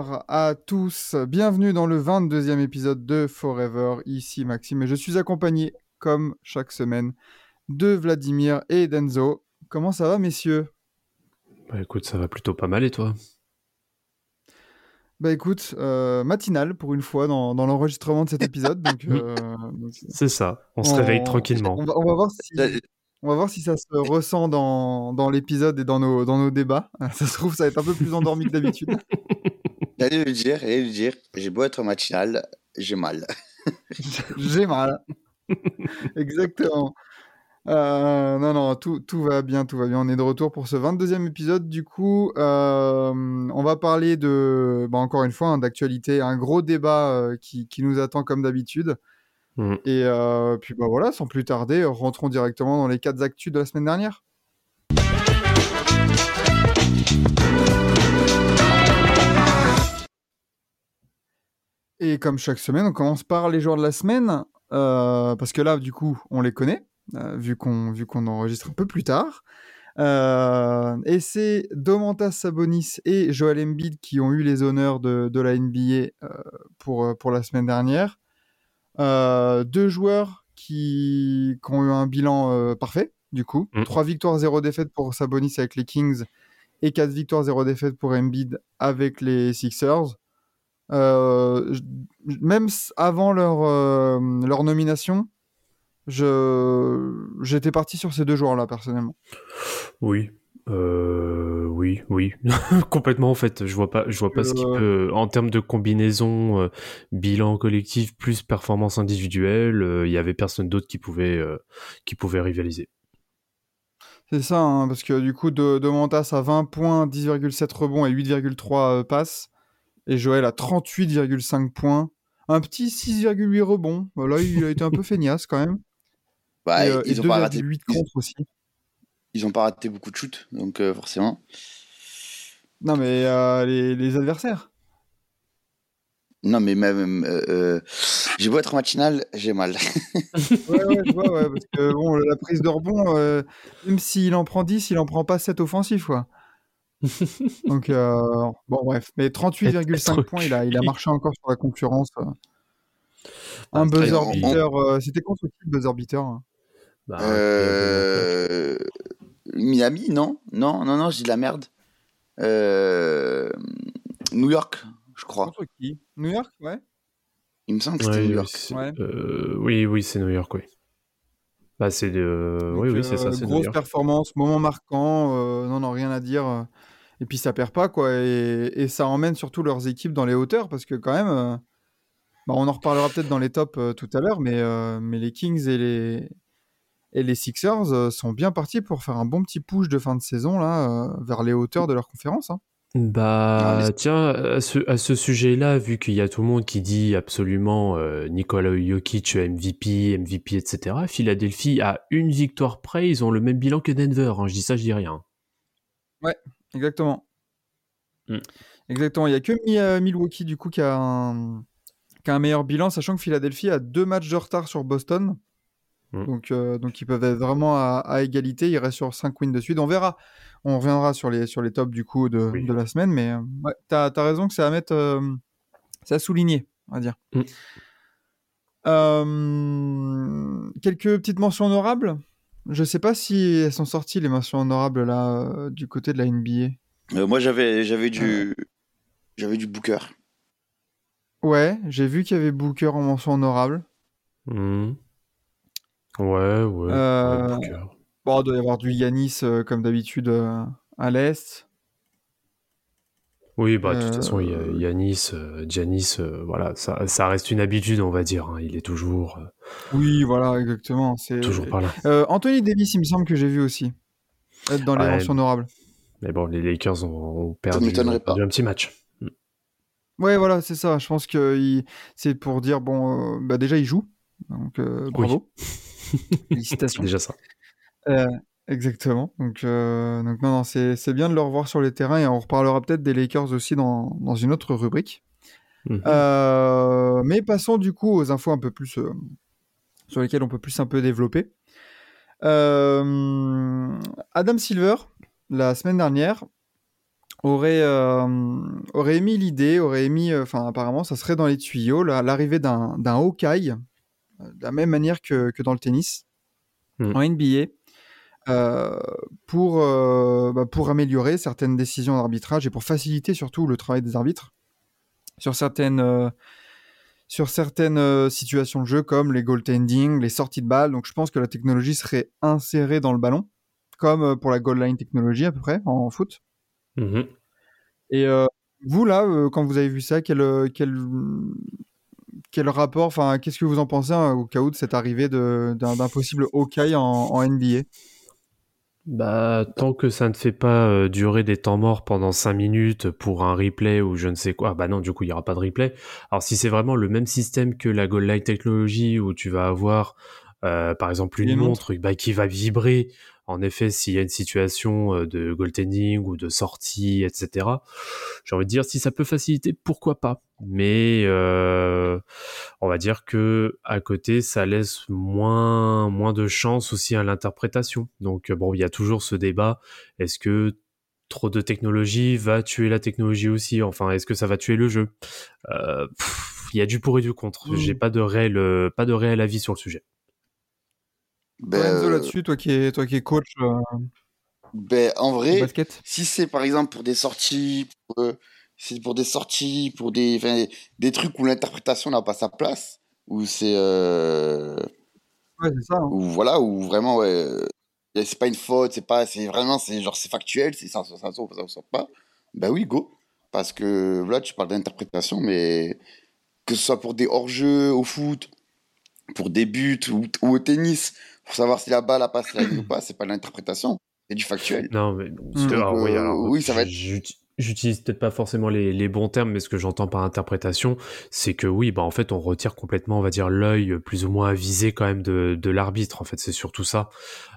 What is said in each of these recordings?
Bonsoir à tous. Bienvenue dans le 22e épisode de Forever. Ici Maxime et je suis accompagné, comme chaque semaine, de Vladimir et d'Enzo. Comment ça va, messieurs? Bah écoute, ça va plutôt pas mal et toi? Bah écoute, euh, matinal pour une fois dans, dans l'enregistrement de cet épisode. Donc, euh, donc, C'est ça, on se réveille tranquillement. On va, on va voir si, on va voir si ça se ressent dans, dans l'épisode et dans nos, dans nos débats. Ça se trouve, ça va être un peu plus endormi que d'habitude. J'allais le dire, j'allais le dire. J'ai beau être matinal, j'ai mal. J'ai mal. Exactement. Euh, non, non, tout, tout va bien, tout va bien. On est de retour pour ce 22e épisode. Du coup, euh, on va parler de, bah, encore une fois, hein, d'actualité, un gros débat euh, qui, qui nous attend comme d'habitude. Mm. Et euh, puis bah voilà, sans plus tarder, rentrons directement dans les quatre actus de la semaine dernière. Et comme chaque semaine, on commence par les joueurs de la semaine, euh, parce que là, du coup, on les connaît, euh, vu qu'on vu qu'on enregistre un peu plus tard. Euh, et c'est Domantas Sabonis et Joel Embiid qui ont eu les honneurs de, de la NBA pour, pour la semaine dernière. Deux joueurs qui, qui ont eu un bilan parfait, du coup. Mm. Trois victoires, zéro défaite pour Sabonis avec les Kings et quatre victoires, zéro défaite pour Embiid avec les Sixers. Euh, même avant leur, euh, leur nomination, je j'étais parti sur ces deux joueurs-là, personnellement. Oui, euh, oui, oui, complètement en fait. Je vois pas, je vois pas ce qui peut, en termes de combinaison, euh, bilan collectif plus performance individuelle, il y avait personne d'autre qui pouvait, qui pouvait rivaliser. C'est ça, hein, parce que du coup, de, de Montas à 20 points, 10,7 rebonds et 8,3 euh, passes. Et Joël à 38,5 points. Un petit 6,8 rebonds. Voilà, il a été un peu feignasse quand même. Bah, et euh, ils et ont pas raté. 2,8 Ils, contre aussi. ils ont pas raté beaucoup de shoots, donc euh, forcément. Non, mais euh, les, les adversaires. Non, mais même, j'ai beau être matinal, j'ai mal. Ouais, ouais, je vois, ouais, parce que bon, la prise de rebond, même s'il en prend 10, il en prend pas 7 offensifs, quoi. Donc, euh, bon, bref. Mais 38,5 points, il a, il a marché encore sur la concurrence. euh. Un Ah, buzzer on- on- beater, euh, c'était contre qui le buzzer beater hein? Bah, Euh, Miami, non, non, non, non, je dis de la merde. Euh, New York, je crois. Contre qui? New York, ouais. Il me semble que c'était ouais, New York. Ouais. euh, oui, oui, c'est New York, oui. Bah c'est de, oui, oui, c'est euh, ça, c'est New Grosse York. performance, moment marquant, euh, non, non, rien à dire. Et puis ça perd pas, quoi. Et, et ça emmène surtout leurs équipes dans les hauteurs, parce que quand même, euh, bah, on en reparlera peut-être dans les tops euh, tout à l'heure, mais, euh, mais les Kings et les, et les Sixers sont bien partis pour faire un bon petit push de fin de saison, là, vers les hauteurs de leur conférence. hein. Bah, mais- tiens, à ce, à ce sujet-là, vu qu'il y a tout le monde qui dit absolument euh, Nikola Jokic MVP, MVP, etc., Philadelphie, à une victoire près, ils ont le même bilan que Denver. hein. Je dis ça, je dis rien. Exactement. Mm. Exactement. Il n'y a que euh, Milwaukee, du coup, qui a, un, qui a un meilleur bilan, sachant que Philadelphie a deux matchs de retard sur Boston. Mm. Donc, euh, donc, ils peuvent être vraiment à, à égalité. Il reste sur 5 wins de suite. On verra. On reviendra sur les, sur les tops, du coup, de, Oui. de la semaine. Mais euh, ouais, tu as, raison que c'est à mettre. euh, c'est à souligner, on va dire. Mm. Quelques petites mentions honorables? Je sais pas si elles sont sorties, les mentions honorables, là, euh, du côté de la NBA. Euh, moi, j'avais, j'avais du, j'avais du Booker. Ouais, j'ai vu qu'il y avait Booker en mention honorable. Hmm. Ouais, ouais. Euh, ouais, Booker. Bon, il doit y avoir du Yanis, euh, comme d'habitude, euh, à l'Est. Oui, bah, de toute euh, façon, il y a Yanis, euh, Giannis, euh, voilà, ça, ça reste une habitude, on va dire. hein. Il est toujours, euh, Oui, voilà, exactement. C'est... toujours par là. Euh, Anthony Davis, il me semble que j'ai vu aussi. être dans les Ouais. mentions honorables. Mais bon, les Lakers ont, ont perdu, m'étonnerait ont perdu un petit match. Ouais, voilà, c'est ça. Je pense que il- c'est pour dire bon, euh, bah déjà il joue, donc euh, bravo, C'est félicitations. déjà ça. Euh, exactement. Donc, euh, donc non, non, c'est bien de le revoir sur les terrains et on reparlera peut-être des Lakers aussi dans, dans une autre rubrique. Mhm. Euh, mais passons du coup aux infos un peu plus euh, sur lesquelles on peut plus un peu développer. Euh, Adam Silver, la semaine dernière, aurait, euh, aurait émis l'idée, aurait émis, euh, enfin apparemment ça serait dans les tuyaux, la- l'arrivée d'un d'un Hawkeye, de la même manière que, que dans le tennis, Mhm. en NBA, euh, pour, euh, bah, pour améliorer certaines décisions d'arbitrage et pour faciliter surtout le travail des arbitres sur certaines, euh, sur certaines euh, situations de jeu comme les goaltending, les sorties de balles. Donc je pense que la technologie serait insérée dans le ballon, comme euh, pour la goal line technologie à peu près en foot. Mhm. Et euh, vous là, euh, quand vous avez vu ça, quel, quel, quel rapport, enfin qu'est-ce que vous en pensez hein, au cas où de cette arrivée d'un d'un possible Hawkeye en, en NBA Bah, tant que ça ne fait pas euh, durer des temps morts pendant 5 minutes pour un replay ou je ne sais quoi, ah bah non, du coup, il n'y aura pas de replay. Alors, si c'est vraiment le même système que la Goal Line Technology où tu vas avoir, euh, par exemple, une Une montre bah, qui va vibrer, en effet, s'il y a une situation euh, de goaltending ou de sortie, etc., j'ai envie de dire, si ça peut faciliter, pourquoi pas. Mais euh, on va dire que à côté, ça laisse moins moins de chance aussi à l'interprétation. Donc bon, il y a toujours ce débat. Est-ce que trop de technologie va tuer la technologie aussi? Enfin, est-ce que ça va tuer le jeu? Euh, Il y a du pour et du contre. Mm. J'ai pas de réel pas de réel avis sur le sujet. Ben, Enzo euh, là-dessus, toi qui es, toi qui es coach euh, ben, en vrai, basket. si c'est par exemple pour des sorties, pour, euh, c'est pour des sorties, pour des, enfin, des trucs où l'interprétation n'a pas sa place, où c'est, euh, Ouais, c'est ça. hein. où voilà, où vraiment, ouais, c'est pas une faute, c'est pas, c'est vraiment, c'est genre, c'est factuel, c'est ça, ça, ça, ça, ça sort pas. Ben oui, go. Parce que là, tu parles d'interprétation, mais que ce soit pour des hors-jeux au foot, pour des buts ou, ou au tennis, pour savoir si la balle a passé la ligne ou pas, c'est pas de l'interprétation, c'est du factuel. Non, mais Mm. alors, oui, Euh, alors, oui, ça va être- j'ut- J'utilise peut-être pas forcément les, les bons termes, mais ce que j'entends par interprétation, c'est que oui, bah en fait, on retire complètement, on va dire, l'œil plus ou moins avisé quand même de, de l'arbitre. En fait, c'est surtout ça.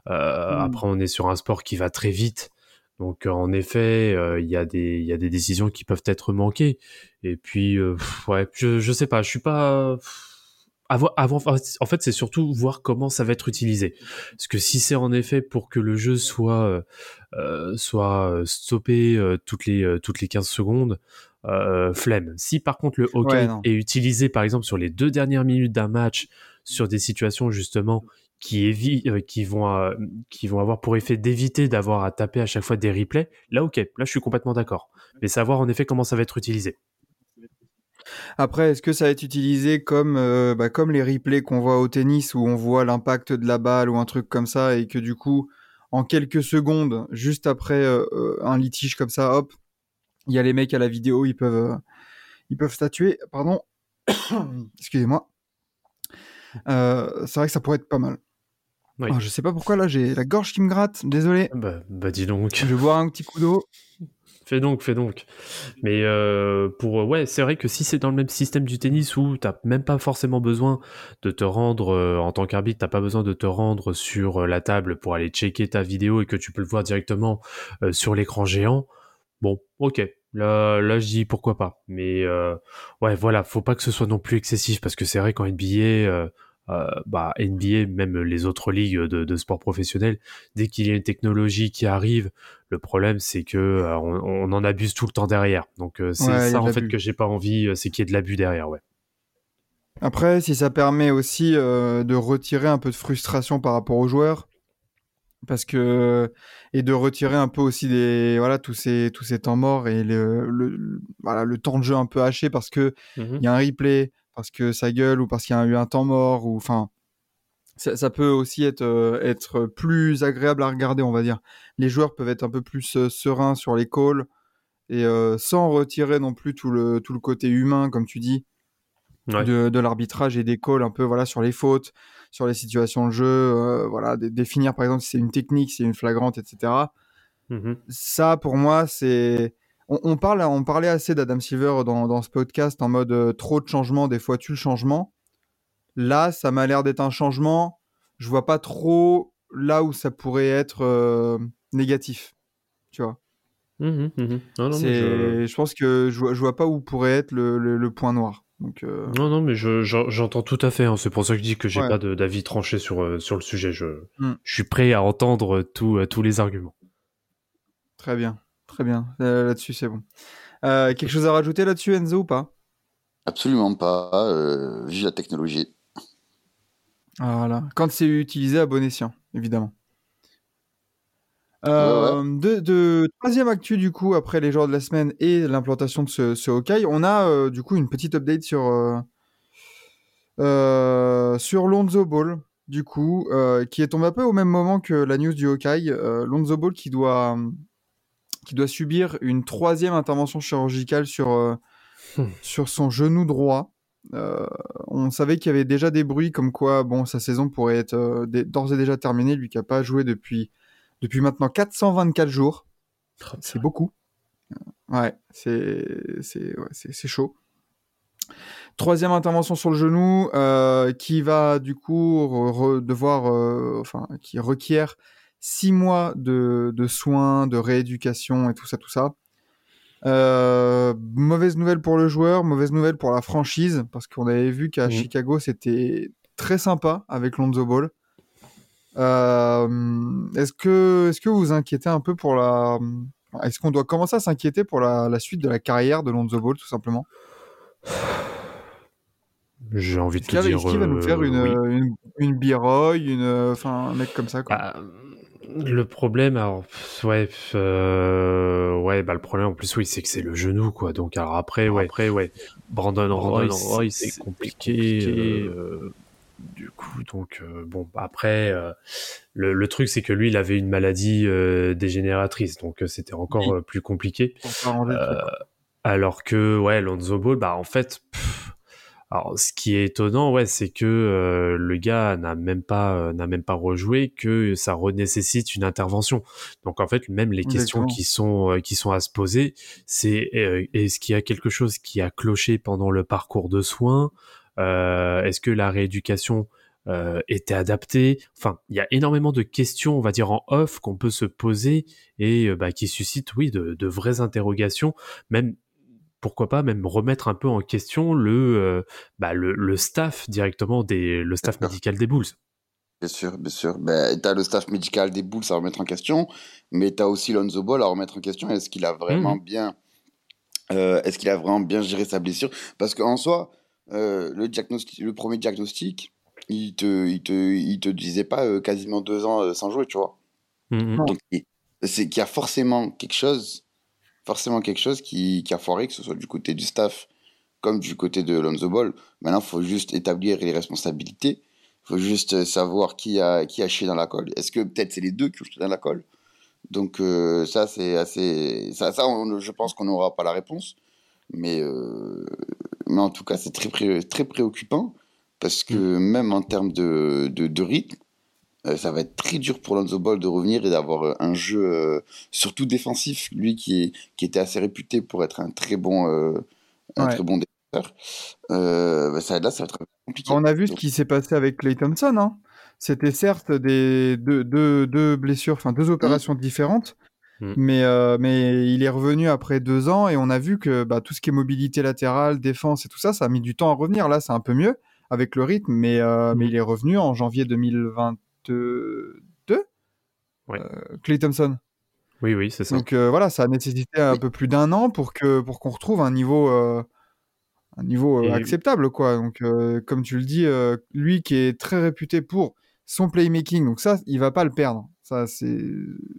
Euh, Mm. Après, on est sur un sport qui va très vite, donc euh, en effet, euh, il y a des il y a des décisions qui peuvent être manquées. Et puis, euh, pff, ouais, je je sais pas, je suis pas. Avant, avant, en fait, c'est surtout voir comment ça va être utilisé. Parce que si c'est en effet pour que le jeu soit euh, euh, soit euh, stoppé euh, toutes les toutes les 15 secondes, euh, flemme. Si par contre le hockey Ouais, est utilisé par exemple sur les deux dernières minutes d'un match sur des situations justement qui évi- euh, qui vont euh, qui vont avoir pour effet d'éviter d'avoir à taper à chaque fois des replays, là ok, là je suis complètement d'accord. Mais savoir en effet comment ça va être utilisé. Après, est-ce que ça va être utilisé comme, euh, bah, comme les replays qu'on voit au tennis où on voit l'impact de la balle ou un truc comme ça et que du coup, en quelques secondes, juste après euh, euh, un litige comme ça, hop, il y a les mecs à la vidéo, ils peuvent, euh, ils peuvent statuer. Pardon, excusez-moi. C'est vrai que ça pourrait être pas mal. Oui. Ah, je sais pas pourquoi là, j'ai la gorge qui me gratte. Désolé. Bah, bah dis donc. Je vais boire un petit coup d'eau. Fais donc, fais donc. Mais euh, pour ouais, c'est vrai que si c'est dans le même système du tennis où t'as même pas forcément besoin de te rendre euh, en tant qu'arbitre, t'as pas besoin de te rendre sur euh, la table pour aller checker ta vidéo et que tu peux le voir directement euh, sur l'écran géant. Bon, ok. Là, là, je dis pourquoi pas. Mais euh, ouais, voilà, faut pas que ce soit non plus excessif parce que c'est vrai qu'en NBA, euh, euh, bah NBA, même les autres ligues de, de sport professionnel, dès qu'il y a une technologie qui arrive, le problème c'est que euh, on, on en abuse tout le temps derrière. Donc euh, c'est Ouais, ça en fait que j'ai pas envie, euh, c'est qu'il y ait de l'abus derrière, ouais. Après, si ça permet aussi euh, de retirer un peu de frustration par rapport aux joueurs, parce que et de retirer un peu aussi des voilà tous ces tous ces temps morts et le, voilà le temps de jeu un peu haché parce que il y a un replay, parce que ça gueule ou parce qu'il y a eu un temps mort ou enfin ça, ça peut aussi être euh, être plus agréable à regarder, on va dire. Les joueurs peuvent être un peu plus euh, sereins sur les calls et euh, sans retirer non plus tout le tout le côté humain comme tu dis Ouais. de, de l'arbitrage et des calls un peu voilà sur les fautes, sur les situations de jeu, euh, voilà, dé- définir par exemple si c'est une technique, si c'est une flagrante, etc. Mhm. Ça, pour moi, c'est. On, on parle, on parlait assez d'Adam Silver dans, dans ce podcast en mode euh, trop de changements, des fois tu le changement. Là, ça m'a l'air d'être un changement. Je vois pas trop là où ça pourrait être euh, négatif. Tu vois. Mhm, mhm. Non, non, mais C'est, je... je... pense que je vois, je vois pas où pourrait être le, le- le point noir. Donc, euh, Non, non, mais je- j'en- j'entends tout à fait. hein. C'est pour ça que je dis que j'ai Ouais. pas d'avis tranché sur, sur le sujet. Je, je suis prêt à entendre tout, tous les arguments. très bien, très bien. Euh, là-dessus, c'est bon. Euh, quelque chose à rajouter là-dessus, Enzo, ou pas? Absolument pas. Euh, vive la technologie. Voilà. Quand c'est utilisé à bon escient, évidemment. Euh, De, de troisième actu du coup après les joueurs de la semaine et l'implantation de ce, ce Hawkeye, on a euh, du coup une petite update sur euh, sur Lonzo Ball du coup qui est tombé un peu au même moment que la news du Hawkeye. Lonzo Ball qui doit qui doit subir une troisième intervention chirurgicale sur euh, Hmm. sur son genou droit. Euh, on savait qu'il y avait déjà des bruits comme quoi bon sa saison pourrait être euh, d'ores et déjà terminée lui qui a pas joué depuis depuis maintenant 424 jours. C'est beaucoup. Ouais, c'est ouais, chaud. Troisième intervention sur le genou qui va du coup devoir, enfin, qui requiert six mois de, de soins, de rééducation et tout ça, tout ça. Euh, mauvaise nouvelle pour le joueur, mauvaise nouvelle pour la franchise parce qu'on avait vu qu'à Mhm. Chicago c'était très sympa avec Lonzo Ball. Euh, est-ce que, est-ce que vous vous inquiétez un peu pour la, est-ce qu'on doit commencer à s'inquiéter pour la, la suite de la carrière de Lonzo Ball tout simplement? J'ai envie de te dire. est-ce qu'il va nous euh, faire une, oui. une, une euh, enfin un mec comme ça quoi? Bah, le problème, alors, pff, ouais, pff, euh, ouais, bah, le problème en plus, oui, c'est que c'est le genou, quoi. Donc, alors après, ouais, après, ouais, Brandon Roy, Roy, c'est compliqué. compliqué, euh, du coup, donc, euh, bon, après, euh, le, le truc, c'est que lui, il avait une maladie euh, dégénératrice, donc euh, c'était encore euh, plus compliqué. Euh, alors que, ouais, Lonzo Ball, bah, en fait, pff, alors, ce qui est étonnant, ouais, c'est que euh, le gars n'a même pas euh, n'a même pas rejoué, que ça renécessite une intervention. Donc en fait, même les questions qui sont euh, qui sont à se poser, c'est euh, est-ce qu'il y a quelque chose qui a cloché pendant le parcours de soins? Euh, Est-ce que la rééducation euh, était adaptée? Enfin, il y a énormément de questions, on va dire en off, qu'on peut se poser et bah, qui suscitent, oui, de, de vraies interrogations, même pourquoi pas même remettre un peu en question le euh, bah, le, le staff directement des le staff médical des Bulls. Bien sûr, bien sûr. Ben, tu as le staff médical des Bulls à remettre en question, mais tu as aussi Lonzo Ball à remettre en question. Est-ce qu'il a vraiment Mhm. bien, euh, est-ce qu'il a vraiment bien géré sa blessure? Parce qu'en soi, euh, le, diagnostic, le premier diagnostic, il te, il te, il te disait pas euh, quasiment deux ans sans jouer, tu vois? Mhm. Donc, il- c'est qu'il y a forcément quelque chose, forcément quelque chose qui, qui a foiré, que ce soit du côté du staff comme du côté de Lonzo Ball. Maintenant, il faut juste établir les responsabilités. Il faut juste savoir qui a, qui a chié dans la colle. Est-ce que peut-être c'est les deux qui ont chié dans la colle? Donc, euh, ça, c'est assez. Ça, ça on- je pense qu'on n'aura pas la réponse. Mais, euh, mais en tout cas, c'est très, pré- très préoccupant parce que même en termes de, de, de rythme, ça va être très dur pour Lonzo Ball de revenir et d'avoir euh, un jeu euh, surtout défensif. Lui qui, est, qui était assez réputé pour être un très bon, euh, un Ouais. très bon défenseur. Euh, bah, ça, là, ça va être compliqué. On a vu ce qui s'est passé avec Clay Thompson. Hein. C'était certes des deux, deux, deux blessures, enfin deux opérations différentes, Mm. mais, euh, mais il est revenu après deux ans et on a vu que bah, tout ce qui est mobilité latérale, défense et tout ça, ça a mis du temps à revenir. Là, c'est un peu mieux avec le rythme, mais, euh, mais il est revenu en janvier 2022. Ouais. Euh, Clay Thompson. Oui, oui, c'est ça. Donc euh, voilà, ça a nécessité un peu plus d'un an pour que pour qu'on retrouve un niveau euh, un niveau euh, Et- acceptable quoi. Donc euh, comme tu le dis, euh, lui qui est très réputé pour son playmaking, donc ça il va pas le perdre. Ça c'est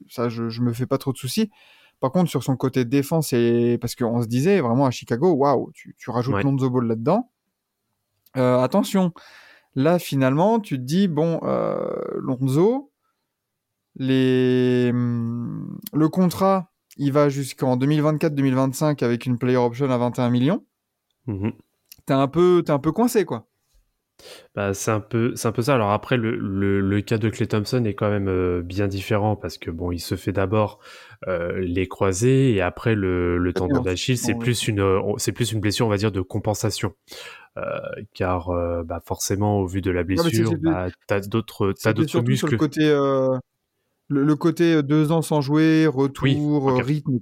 ça je, je me fais pas trop de soucis. Par contre sur son côté défense et parce qu'on se disait vraiment à Chicago, waouh, tu, tu rajoutes Ouais. Lonzo Ball là-dedans. Euh, attention, là finalement tu te dis bon euh, Lonzo, les le contrat il va jusqu'en 2024-2025 avec une player option à 21 millions. Mhm. T'es un peu t'es un peu coincé quoi. Bah, c'est un peu, c'est un peu ça. Alors après, le, le, le cas de Clay Thompson est quand même euh, bien différent parce que bon, il se fait d'abord euh, les croisés et après le, le tendon d'Achille, c'est plus une, euh, c'est plus une blessure, on va dire, de compensation. Euh, car bah, forcément, au vu de la blessure, bah, t'as d'autres, t'as d'autres sur muscles. le côté, le, côté deux ans sans jouer, retour, Oui, rythme.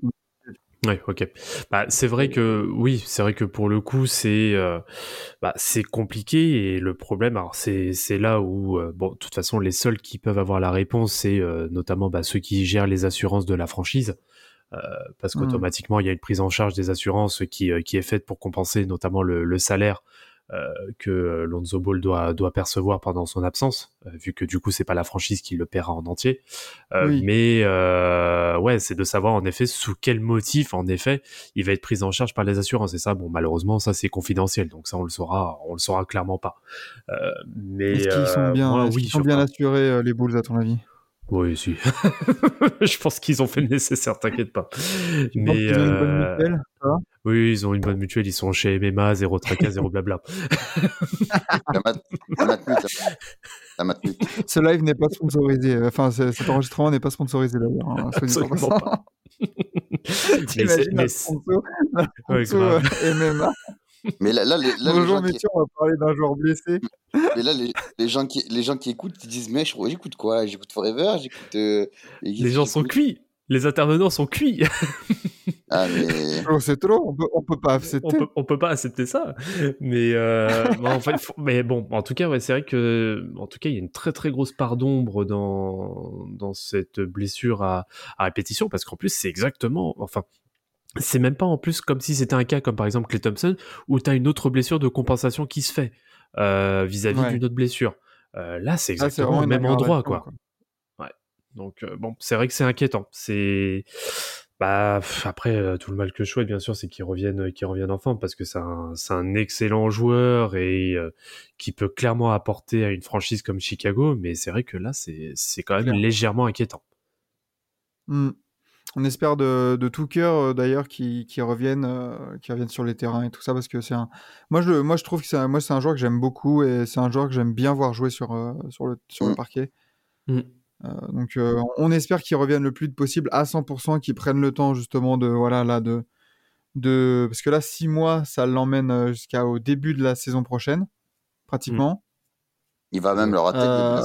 Ouais, ok. Bah, c'est vrai que oui, c'est vrai que pour le coup, c'est euh, bah, c'est compliqué et le problème, alors c'est c'est là où euh, bon, de toute façon, les seuls qui peuvent avoir la réponse, c'est euh, notamment bah, ceux qui gèrent les assurances de la franchise, parce Mhm. qu'automatiquement, il y a une prise en charge des assurances qui qui est faite pour compenser notamment le, le salaire. Euh, que Lonzo Ball doit doit percevoir pendant son absence, euh, vu que du coup c'est pas la franchise qui le paiera en entier. Euh, Oui. Mais euh, ouais, c'est de savoir en effet sous quel motif, en effet, il va être pris en charge par les assurances. Et ça, bon, malheureusement, ça c'est confidentiel, donc ça on le saura, on le saura clairement pas. Euh, mais Est-ce qu'ils sont bien, oui, sont bien assurés, euh, les Bulls, à ton avis? Oui, si. Je pense qu'ils ont fait le nécessaire, t'inquiète pas. Tu Mais qu'ils ont une bonne euh, mutuelle ça? va oui, ils ont une bonne mutuelle, ils sont chez MMA, zéro tracas, zéro blabla. La mat- la. Ce live n'est pas sponsorisé. Enfin, ce- cet enregistrement n'est pas sponsorisé d'ailleurs. hein, Absolument pas. Mais c'est- T'imagines un c'est- sponsor, un Ouais, euh, MMA. Mais là, là, les, là, les Bonjour gens qui, on va parler d'un joueur blessé. mais là, les, les gens qui, les gens qui écoutent, ils disent, mais je- j'écoute quoi? J'écoute Forever, j'écoute. euh, Les gens sont cuits. Les intervenants sont cuits. Ah, mais. Oh, c'est trop, on peut, on peut pas on accepter. peut, on peut pas accepter ça. Mais, euh, bon, en fait, faut- mais bon, en tout cas, ouais, c'est vrai que, en tout cas, il y a une très très grosse part d'ombre dans, dans cette blessure à, à répétition, parce qu'en plus, c'est exactement, enfin, c'est même pas en plus comme si c'était un cas comme par exemple Clay Thompson, où tu as une autre blessure de compensation qui se fait euh, vis-à-vis Ouais. d'une autre blessure. Euh, là, c'est c'est exactement une même endroit, quoi. Donc euh, bon, c'est vrai que c'est inquiétant. C'est bah pff, après tout le mal que je souhaite bien sûr, c'est qu'il revienne, qu'il revienne en forme parce que c'est un, un excellent joueur et qui peut clairement apporter à une franchise comme Chicago. Mais c'est vrai que là, c'est quand même légèrement inquiétant. Hmm. On espère de, de tout cœur euh, d'ailleurs qu'ils reviennent, euh, qu'ils reviennent sur les terrains et tout ça parce que c'est un. Moi je, moi je trouve que c'est un, moi c'est un joueur que j'aime beaucoup et c'est un joueur que j'aime bien voir jouer sur euh, sur le sur le Mm. parquet. Mm. Euh, donc euh, on espère qu'ils reviennent le plus vite possible à 100%, qu'ils prennent le temps justement de voilà là de de parce que là six mois ça l'emmène jusqu'au début de la saison prochaine pratiquement. Il va même le rater. Euh,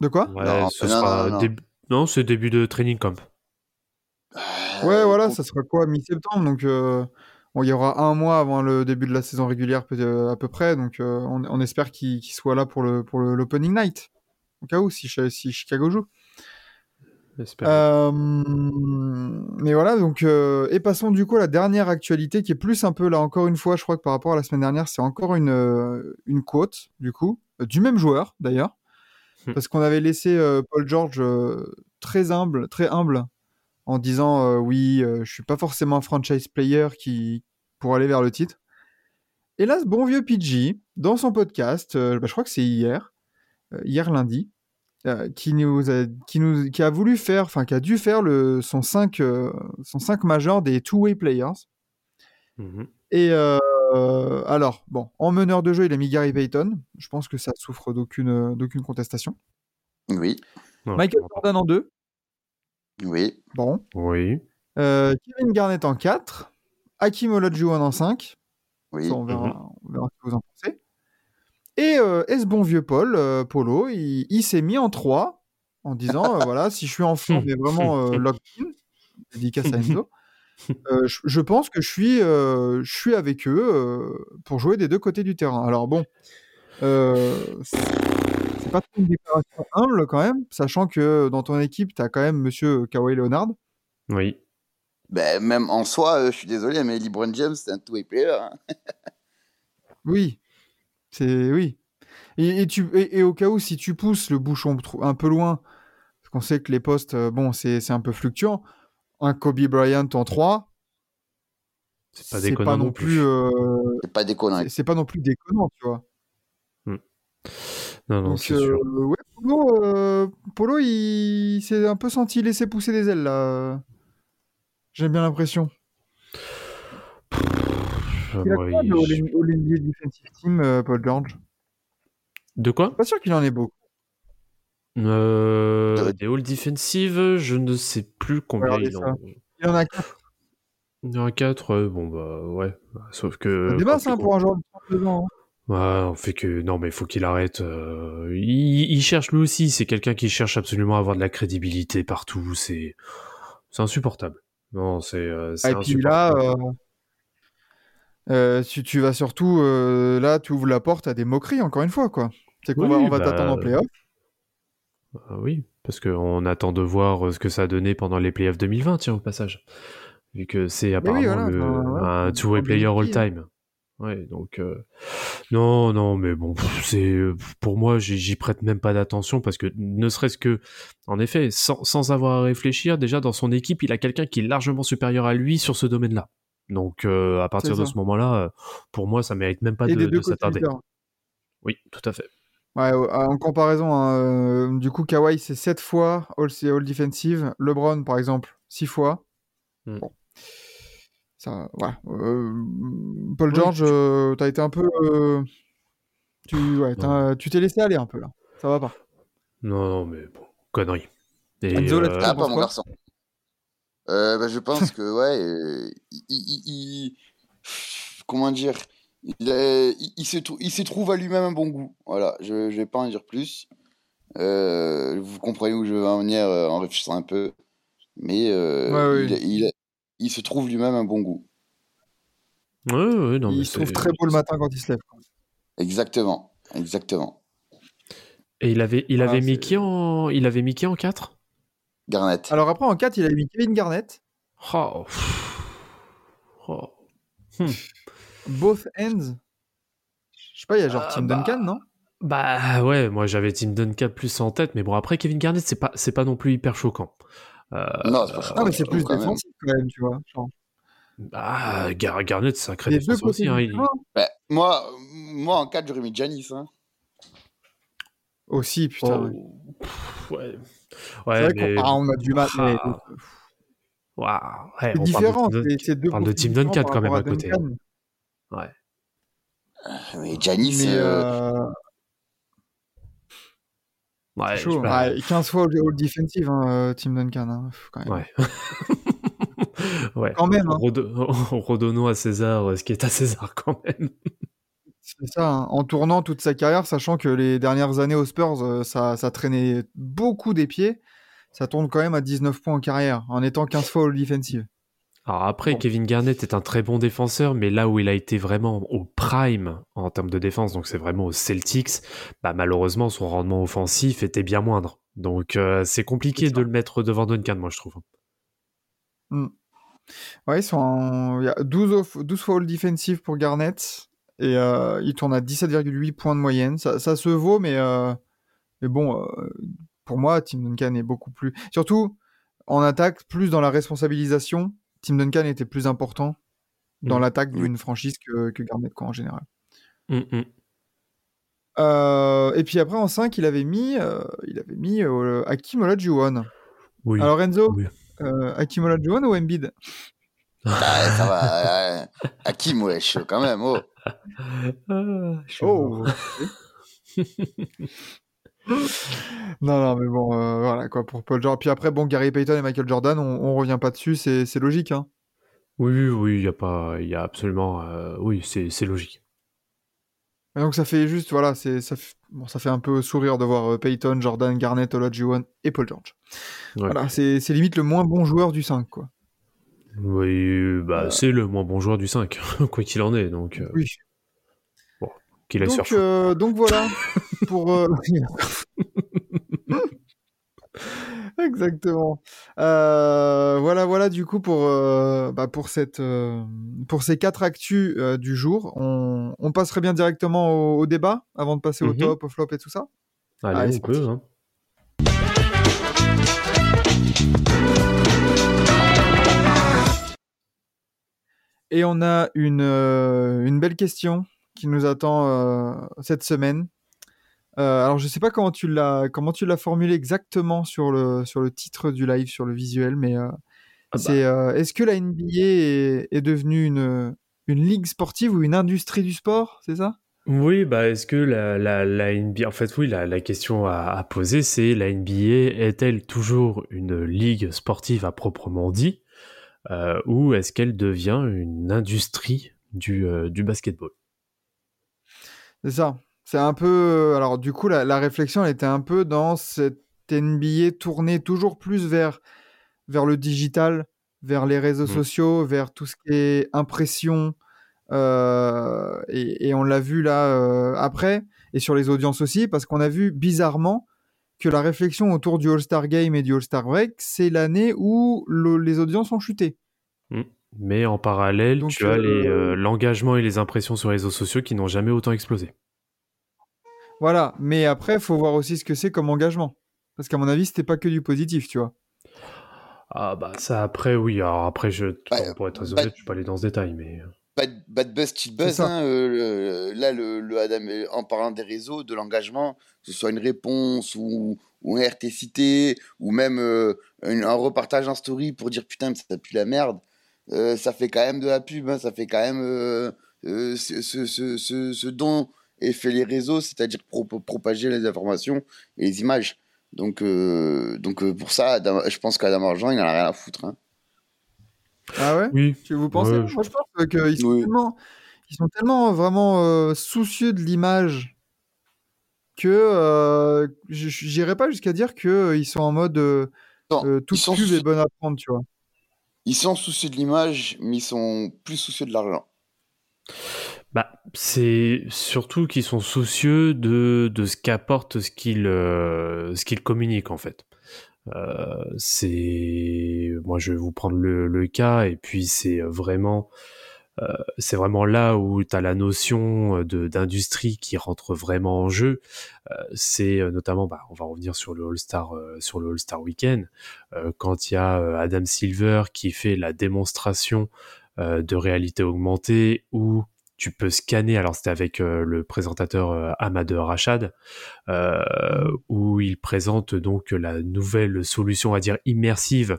De quoi? Ouais, Non, ce non, sera non, non. Non, c'est début de training camp. Ouais, voilà, Euh, ça sera quoi, mi-septembre, donc euh, bon, il y aura un mois avant le début de la saison régulière euh, à peu près, donc euh, on, on espère qu'il soit là pour le pour le- l'opening night, au cas où si, Chi- si Chicago joue. J'espère. Euh, mais voilà, donc euh, et passons du coup à la dernière actualité qui est plus un peu là encore une fois, je crois que par rapport à la semaine dernière, c'est encore une euh, une quote du coup euh, du même joueur d'ailleurs, Hmm. parce qu'on avait laissé euh, Paul George euh, très humble, très humble en disant euh, oui, je suis pas forcément un franchise player qui pour aller vers le titre. Et là, ce bon vieux PG, dans son podcast, bah, je crois que c'est hier, hier lundi, qui nous a, qui nous, qui a voulu faire, enfin, qui a dû faire le, son 5, euh, son 5 majeur des two-way players. Mhm. Et euh, euh, alors, bon, en meneur de jeu, il a mis Gary Payton. Je pense que ça souffre d'aucune, d'aucune contestation. Oui, Michael. Jordan en 2. oui. Bon. Oui. Euh, Kevin Garnett en 4. Hakim Olajuwon en 5. Oui. Ça, on, verra, Mhm. on verra ce que vous en pensez. Et euh, est-ce bon vieux Paul, euh, Polo, il, il s'est mis en 3 en disant euh, voilà, si je suis en forme et vraiment euh, locked in, dédicace à Enzo, euh, je, je pense que je suis, euh, je suis avec eux euh, pour jouer des deux côtés du terrain. Alors bon, euh, c'est pas trop une déclaration humble quand même, sachant que dans ton équipe, tu as quand même monsieur Kawhi Leonard. Oui. Ben, même en soi, euh, je suis désolé, mais LeBron James, c'est un two-way player. hein. Oui, c'est oui. Et, et tu et, et au cas où si tu pousses le bouchon un peu loin, parce qu'on sait que les postes, bon, c'est c'est un peu fluctuant. Un Kobe Bryant en 3, C'est pas déconnant pas non non plus, plus. euh, C'est pas déconnant. c'est- pas non plus déconnant, tu vois. Non, non, Donc c'est euh, sûr. ouais, Polo, euh, Polo, il s'est un peu senti laisser pousser des ailes là. J'ai bien l'impression. Il a quoi il- All- All NBA Defensive Team, euh, Paul George? De quoi? Pas sûr qu'il en ait beaucoup. Euh, Des all defensive, je ne sais plus combien Regardez il en ça. Il en a 4. Il y en a 4, bon bah ouais. Sauf que. Masses tu hein, pour un joueur de 32 ans. hein. Ouais, on fait que non, mais il faut qu'il arrête. euh, Il, il cherche lui aussi. C'est quelqu'un qui cherche absolument à avoir de la crédibilité partout. C'est, c'est insupportable. Non, c'est, euh, Et puis là, euh, euh, tu, tu vas surtout. euh, là, tu ouvres la porte à des moqueries, encore une fois. quoi. C'est qu'on va, on va bah, t'attendre en playoff. Ah oui, parce qu'on attend de voir euh, ce que ça a donné pendant les playoffs 2020, tiens, au passage. Vu que c'est apparemment voilà, le- un two-way player all-time. Ouais, donc euh, non, non, mais bon, c'est euh, pour moi, j'y prête même pas d'attention parce que ne serait-ce que, en effet, sans, sans avoir à réfléchir, déjà dans son équipe, il a quelqu'un qui est largement supérieur à lui sur ce domaine-là. Donc euh, à partir de ce moment-là, pour moi, ça mérite même pas Et de, s'attarder. Oui, tout à fait. Ouais, en comparaison, hein, euh, du coup, Kawhi, c'est 7 fois All, all Defensive. LeBron, par exemple, 6 fois. Hmm. Bon. Ça, ouais. Euh, Paul Oui, George, euh, t'as été un peu. euh, tu ouais, tu t'es laissé aller un peu là. Ça va pas. Non, non, mais bon, connerie. Et, Enzo, là, euh, tu Ah, pas mon garçon. Euh, bah, je pense que, ouais, euh, il, il- il- comment dire, il, est- il, il se, trou- il se trouve à lui-même un bon goût. Voilà, je, je vais pas en dire plus. Euh, vous comprenez où je veux en venir euh, en réfléchissant un peu. Mais euh, Ouais, oui. il, il- il se trouve lui-même un bon goût. ouais, ouais, non, mais il se trouve très beau le matin quand il se lève. Exactement, exactement. Et il avait, il avait qui en, il avait mis qui en 4 Garnett. Alors après, en 4, il a mis Kevin Garnett. oh. Oh. Both ends. Je sais pas, il y a genre Ah, Tim bah, Duncan, non? Bah ouais, moi j'avais Tim Duncan plus en tête, mais bon après Kevin Garnett c'est pas, c'est pas non plus hyper choquant. Euh, non, c'est pas choquant, Non, mais c'est plus quand même. défensif quand même, tu vois. genre. bah, Gar- Garnett c'est un aussi. Hein, il- Ouais, moi, moi, en 4, j'aurais mis Janis. Hein. Aussi, putain. ouais. Oh, pff, ouais. C'est Ouais, vrai mais... qu'on ah, on a du mal. mais- Ah, Waouh, ouais, C'est on différent, parle de Tim c'est c'est deux on parle de profils Tim différents Duncan quand même à côté. Duncan. Ouais. Mais Janis, Mais euh, euh, Ouais, chaud. je- bah, Ouais, 15 fois all defensive, hein, euh, Tim Duncan. hein, pff, quand même. Ouais. ouais. Quand même, hein. Redonnons à César euh, ce qui est à César quand même. C'est ça, hein, en tournant toute sa carrière, sachant que les dernières années aux Spurs, euh, ça, ça traînait beaucoup des pieds. Ça tourne quand même à 19 points en carrière, en étant 15 fois all defensive. Alors après. Kevin Garnett est un très bon défenseur, mais là où il a été vraiment au prime en termes de défense, donc c'est vraiment aux Celtics, bah malheureusement son rendement offensif était bien moindre. Donc euh, c'est compliqué de le mettre devant Duncan, moi je trouve. Ouais, ils sont en- il y a 12, off- 12 fois all defensive pour Garnett, et euh, il tourne à 17,8 points de moyenne. Ça, ça se vaut, mais, euh, mais bon, pour moi, Tim Duncan est beaucoup plus. Surtout en attaque, plus dans la responsabilisation. Tim Duncan était plus important dans Mm. l'attaque d'une franchise que, que Garnett, quoi, en général. Hum, hum. Euh, et puis après, en 5, il avait mis, euh, il avait mis euh, Hakim Olajuwon. Oui. Alors Enzo, Oui. euh, Hakim Olajuwon ou Embiid? Ah, ça va. euh, Hakim, wesh, quand même. Oh. Ah. Oh Non, non, mais bon, euh, voilà quoi pour Paul George. Puis après, bon, Gary Payton et Michael Jordan, on, on revient pas dessus, c'est logique. Hein. Oui, oui, il y a pas, il y a absolument, euh, oui, c'est logique. Et donc ça fait juste, voilà, c'est ça, bon, ça fait un peu sourire de voir euh, Payton, Jordan, Garnett, Olajuwon et Paul George. Ouais. Voilà, c'est limite le moins bon joueur du 5, quoi. Oui, bah c'est le moins bon joueur du 5, quoi qu'il en est, donc Oui. qu'il se faire Donc, donc voilà pour. euh, Exactement. Euh, voilà, voilà. Du coup, pour euh, bah, pour cette euh, pour ces quatre actus du jour, on, on passerait bien directement au, au débat avant de passer au Mhm. top, au flop et tout ça? Allez, allez, on peut, hein. Et on a une une belle question qui nous attend cette semaine. Euh, alors, je sais pas comment tu l'as comment tu l'as formulé exactement sur le sur le titre du live, sur le visuel, mais euh, bah. c'est euh, est-ce que la NBA est, est devenue une une ligue sportive ou une industrie du sport, c'est ça? Oui, bah est-ce que la, la, la NBA, en fait oui, la, la question à, à poser c'est la NBA est-elle toujours une ligue sportive à proprement dit ou est-ce qu'elle devient une industrie du, du basketball? C'est ça. C'est un peu. Alors, du coup, la, la réflexion, elle était un peu dans cette NBA tournée toujours plus vers, vers le digital, vers les réseaux Mm. sociaux, vers tout ce qui est impression. euh, et, et on l'a vu là euh, après, et sur les audiences aussi, parce qu'on a vu bizarrement que la réflexion autour du All-Star Game et du All-Star Break, c'est l'année où le- les audiences ont chuté. Mais en parallèle, Donc, tu as euh, euh, l'engagement et les impressions sur les réseaux sociaux qui n'ont jamais autant explosé. Voilà, mais après, il faut voir aussi ce que c'est comme engagement. Parce qu'à mon avis, c'était pas que du positif, tu vois. Ah bah ça après oui, alors après je pour être très bah- honnête, je suis pas aller dans ce détail mais euh, Bad, bad buzz, cheat buzz. hein, euh, le- là, le, le Adam, euh, en parlant des réseaux, de l'engagement, que ce soit une réponse ou, ou un RTCT, ou même euh, un, un repartage en story pour dire putain, mais ça pue la merde, euh, ça fait quand même de la pub, hein, ça fait quand même euh, euh, ce, ce, ce, ce, ce est fait les réseaux, c'est-à-dire pro- propager les informations et les images. Donc, euh, donc euh, pour ça, Adam- je pense qu'Adam Argent, il en a rien à foutre. hein. Ah ouais? Oui, Tu vous pensez? Ouais, Moi, je pense qu'ils sont, Oui. tellement, ils sont tellement vraiment euh, soucieux de l'image que euh, j'irais pas jusqu'à dire qu'ils sont en mode euh, Non, euh, sont pub soucieux- est bonne à prendre, tu vois. Ils sont soucieux de l'image, mais ils sont plus soucieux de l'argent. Bah, c'est surtout qu'ils sont soucieux de, de ce qu'apporte ce qu'ils euh, ce communiquent en fait. Euh, c'est moi je vais vous prendre le, le cas et puis c'est vraiment euh, c'est vraiment là où tu as la notion d'industrie qui rentre vraiment en jeu. C'est notamment, bah, on va revenir sur le All Star euh, sur le All Star Weekend quand il y a Adam Silver qui fait la démonstration de réalité augmentée où tu peux scanner. Alors c'était avec euh, le présentateur euh, Ahmad Rachad euh, où il présente donc la nouvelle solution à dire immersive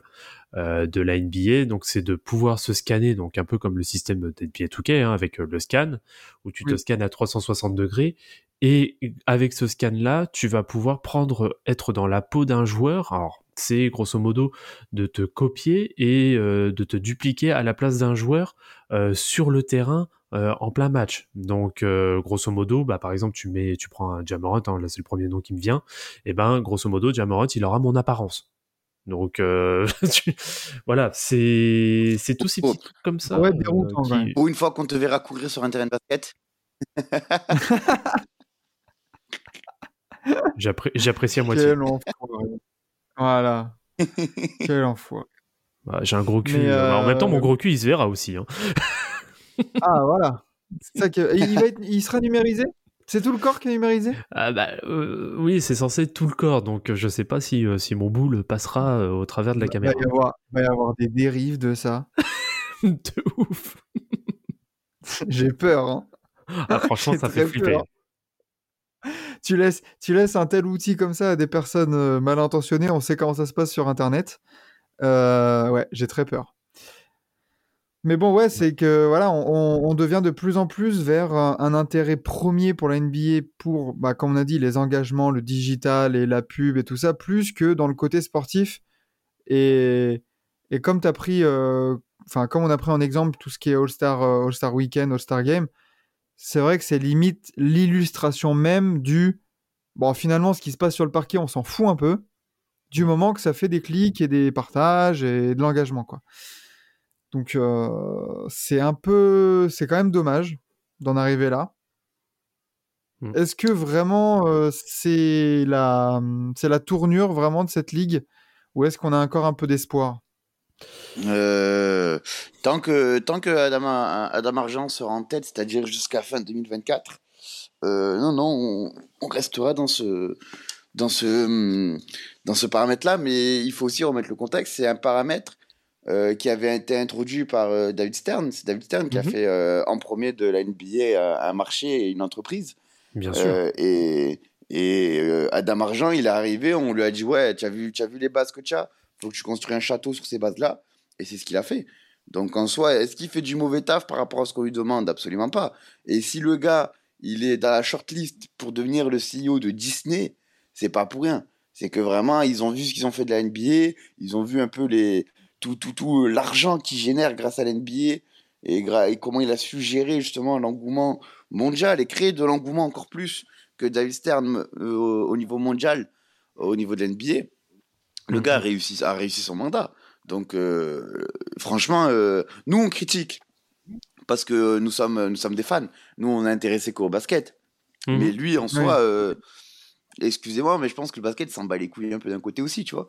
euh, de la NBA. Donc c'est de pouvoir se scanner, donc un peu comme le système d'NBA 2K hein, avec le scan, où tu te scannes à 360 degrés. Et avec ce scan-là, tu vas pouvoir prendre, être dans la peau d'un joueur. Alors, c'est grosso modo de te copier et euh, de te dupliquer à la place d'un joueur euh, sur le terrain euh, en plein match. Donc, euh, grosso modo, bah, par exemple, tu mets, tu prends un Jamorant, hein, là c'est le premier nom qui me vient. Et ben, grosso modo, Jamorant, il aura mon apparence. Donc, euh, tu- voilà, c'est c'est tous ces Oh. petits trucs comme ça. Ouais, déroutant, qui- une fois qu'on te verra courir sur un terrain de basket. j'appré- J'apprécie à moitié. Voilà. Quel enfoiré. Bah, J'ai un gros cul. Mais, euh, En même temps, euh, mon gros cul, il se verra aussi. hein. Ah, voilà. Ça que... Il, va être- il sera numérisé? C'est tout le corps qui est numérisé? Ah bah euh, oui, c'est censé être tout le corps, donc euh, je sais pas si, euh, si mon boule passera euh, au travers de la Il caméra. va avoir, va y avoir des dérives de ça. de ouf. J'ai peur. hein. Ah, franchement, ça fait flipper. peur. Tu laisses, tu laisses un tel outil comme ça à des personnes euh, mal intentionnées, on sait comment ça se passe sur Internet. Euh, ouais, j'ai très peur. Mais bon, ouais, c'est que voilà, on, devient de plus en plus vers un, intérêt premier pour la NBA pour, bah, comme on a dit, les engagements, le digital et la pub et tout ça, plus que dans le côté sportif. Et, et comme tu pris, euh, enfin, comme on a pris en exemple tout ce qui est All-Star euh, All-Star Weekend, All-Star Game, c'est vrai que c'est limite l'illustration même du bon finalement ce qui se passe sur le parquet on s'en fout un peu du moment que ça fait des clics et des partages et de l'engagement quoi. Donc euh, c'est un peu c'est quand même dommage d'en arriver là. Mm. est-ce que vraiment euh, c'est la c'est la tournure vraiment de cette ligue ou est-ce qu'on a encore un peu d'espoir? Euh, tant que, tant que Adam, Adam Argent sera en tête, c'est-à-dire jusqu'à fin 2024, euh, non, non, on, on restera dans ce, dans ce, dans ce paramètre-là, mais il faut aussi remettre le contexte. C'est un paramètre euh, qui avait été introduit par euh, David Stern. C'est David Stern qui a Mhm. fait en premier de la NBA un, marché et une entreprise. Bien sûr. Et et Adam Argent, il est arrivé, on lui a dit Ouais, tu as vu, as vu les bases que tu as Faut que tu construis un château sur ces bases-là. Et c'est ce qu'il a fait. Donc en soi, est-ce qu'il fait du mauvais taf par rapport à ce qu'on lui demande? Absolument pas. Et si le gars, il est dans la shortlist pour devenir le CEO de Disney, c'est pas pour rien. C'est que vraiment, ils ont vu ce qu'ils ont fait de la NBA, ils ont vu un peu les, tout, tout, tout l'argent qu'ils génèrent grâce à la NBA et, comment il a su gérer justement l'engouement mondial et créer de l'engouement encore plus que David Stern euh, au, au niveau mondial, au niveau de l'NBA. Le Mhm. gars a réussi, a réussi son mandat. Donc, euh, franchement, euh, nous, on critique parce que nous sommes, nous sommes des fans. Nous, on est intéressés qu'au basket. Mhm. Mais lui, en soi, euh, excusez-moi, mais je pense que le basket s'en bat les couilles un peu d'un côté aussi, tu vois.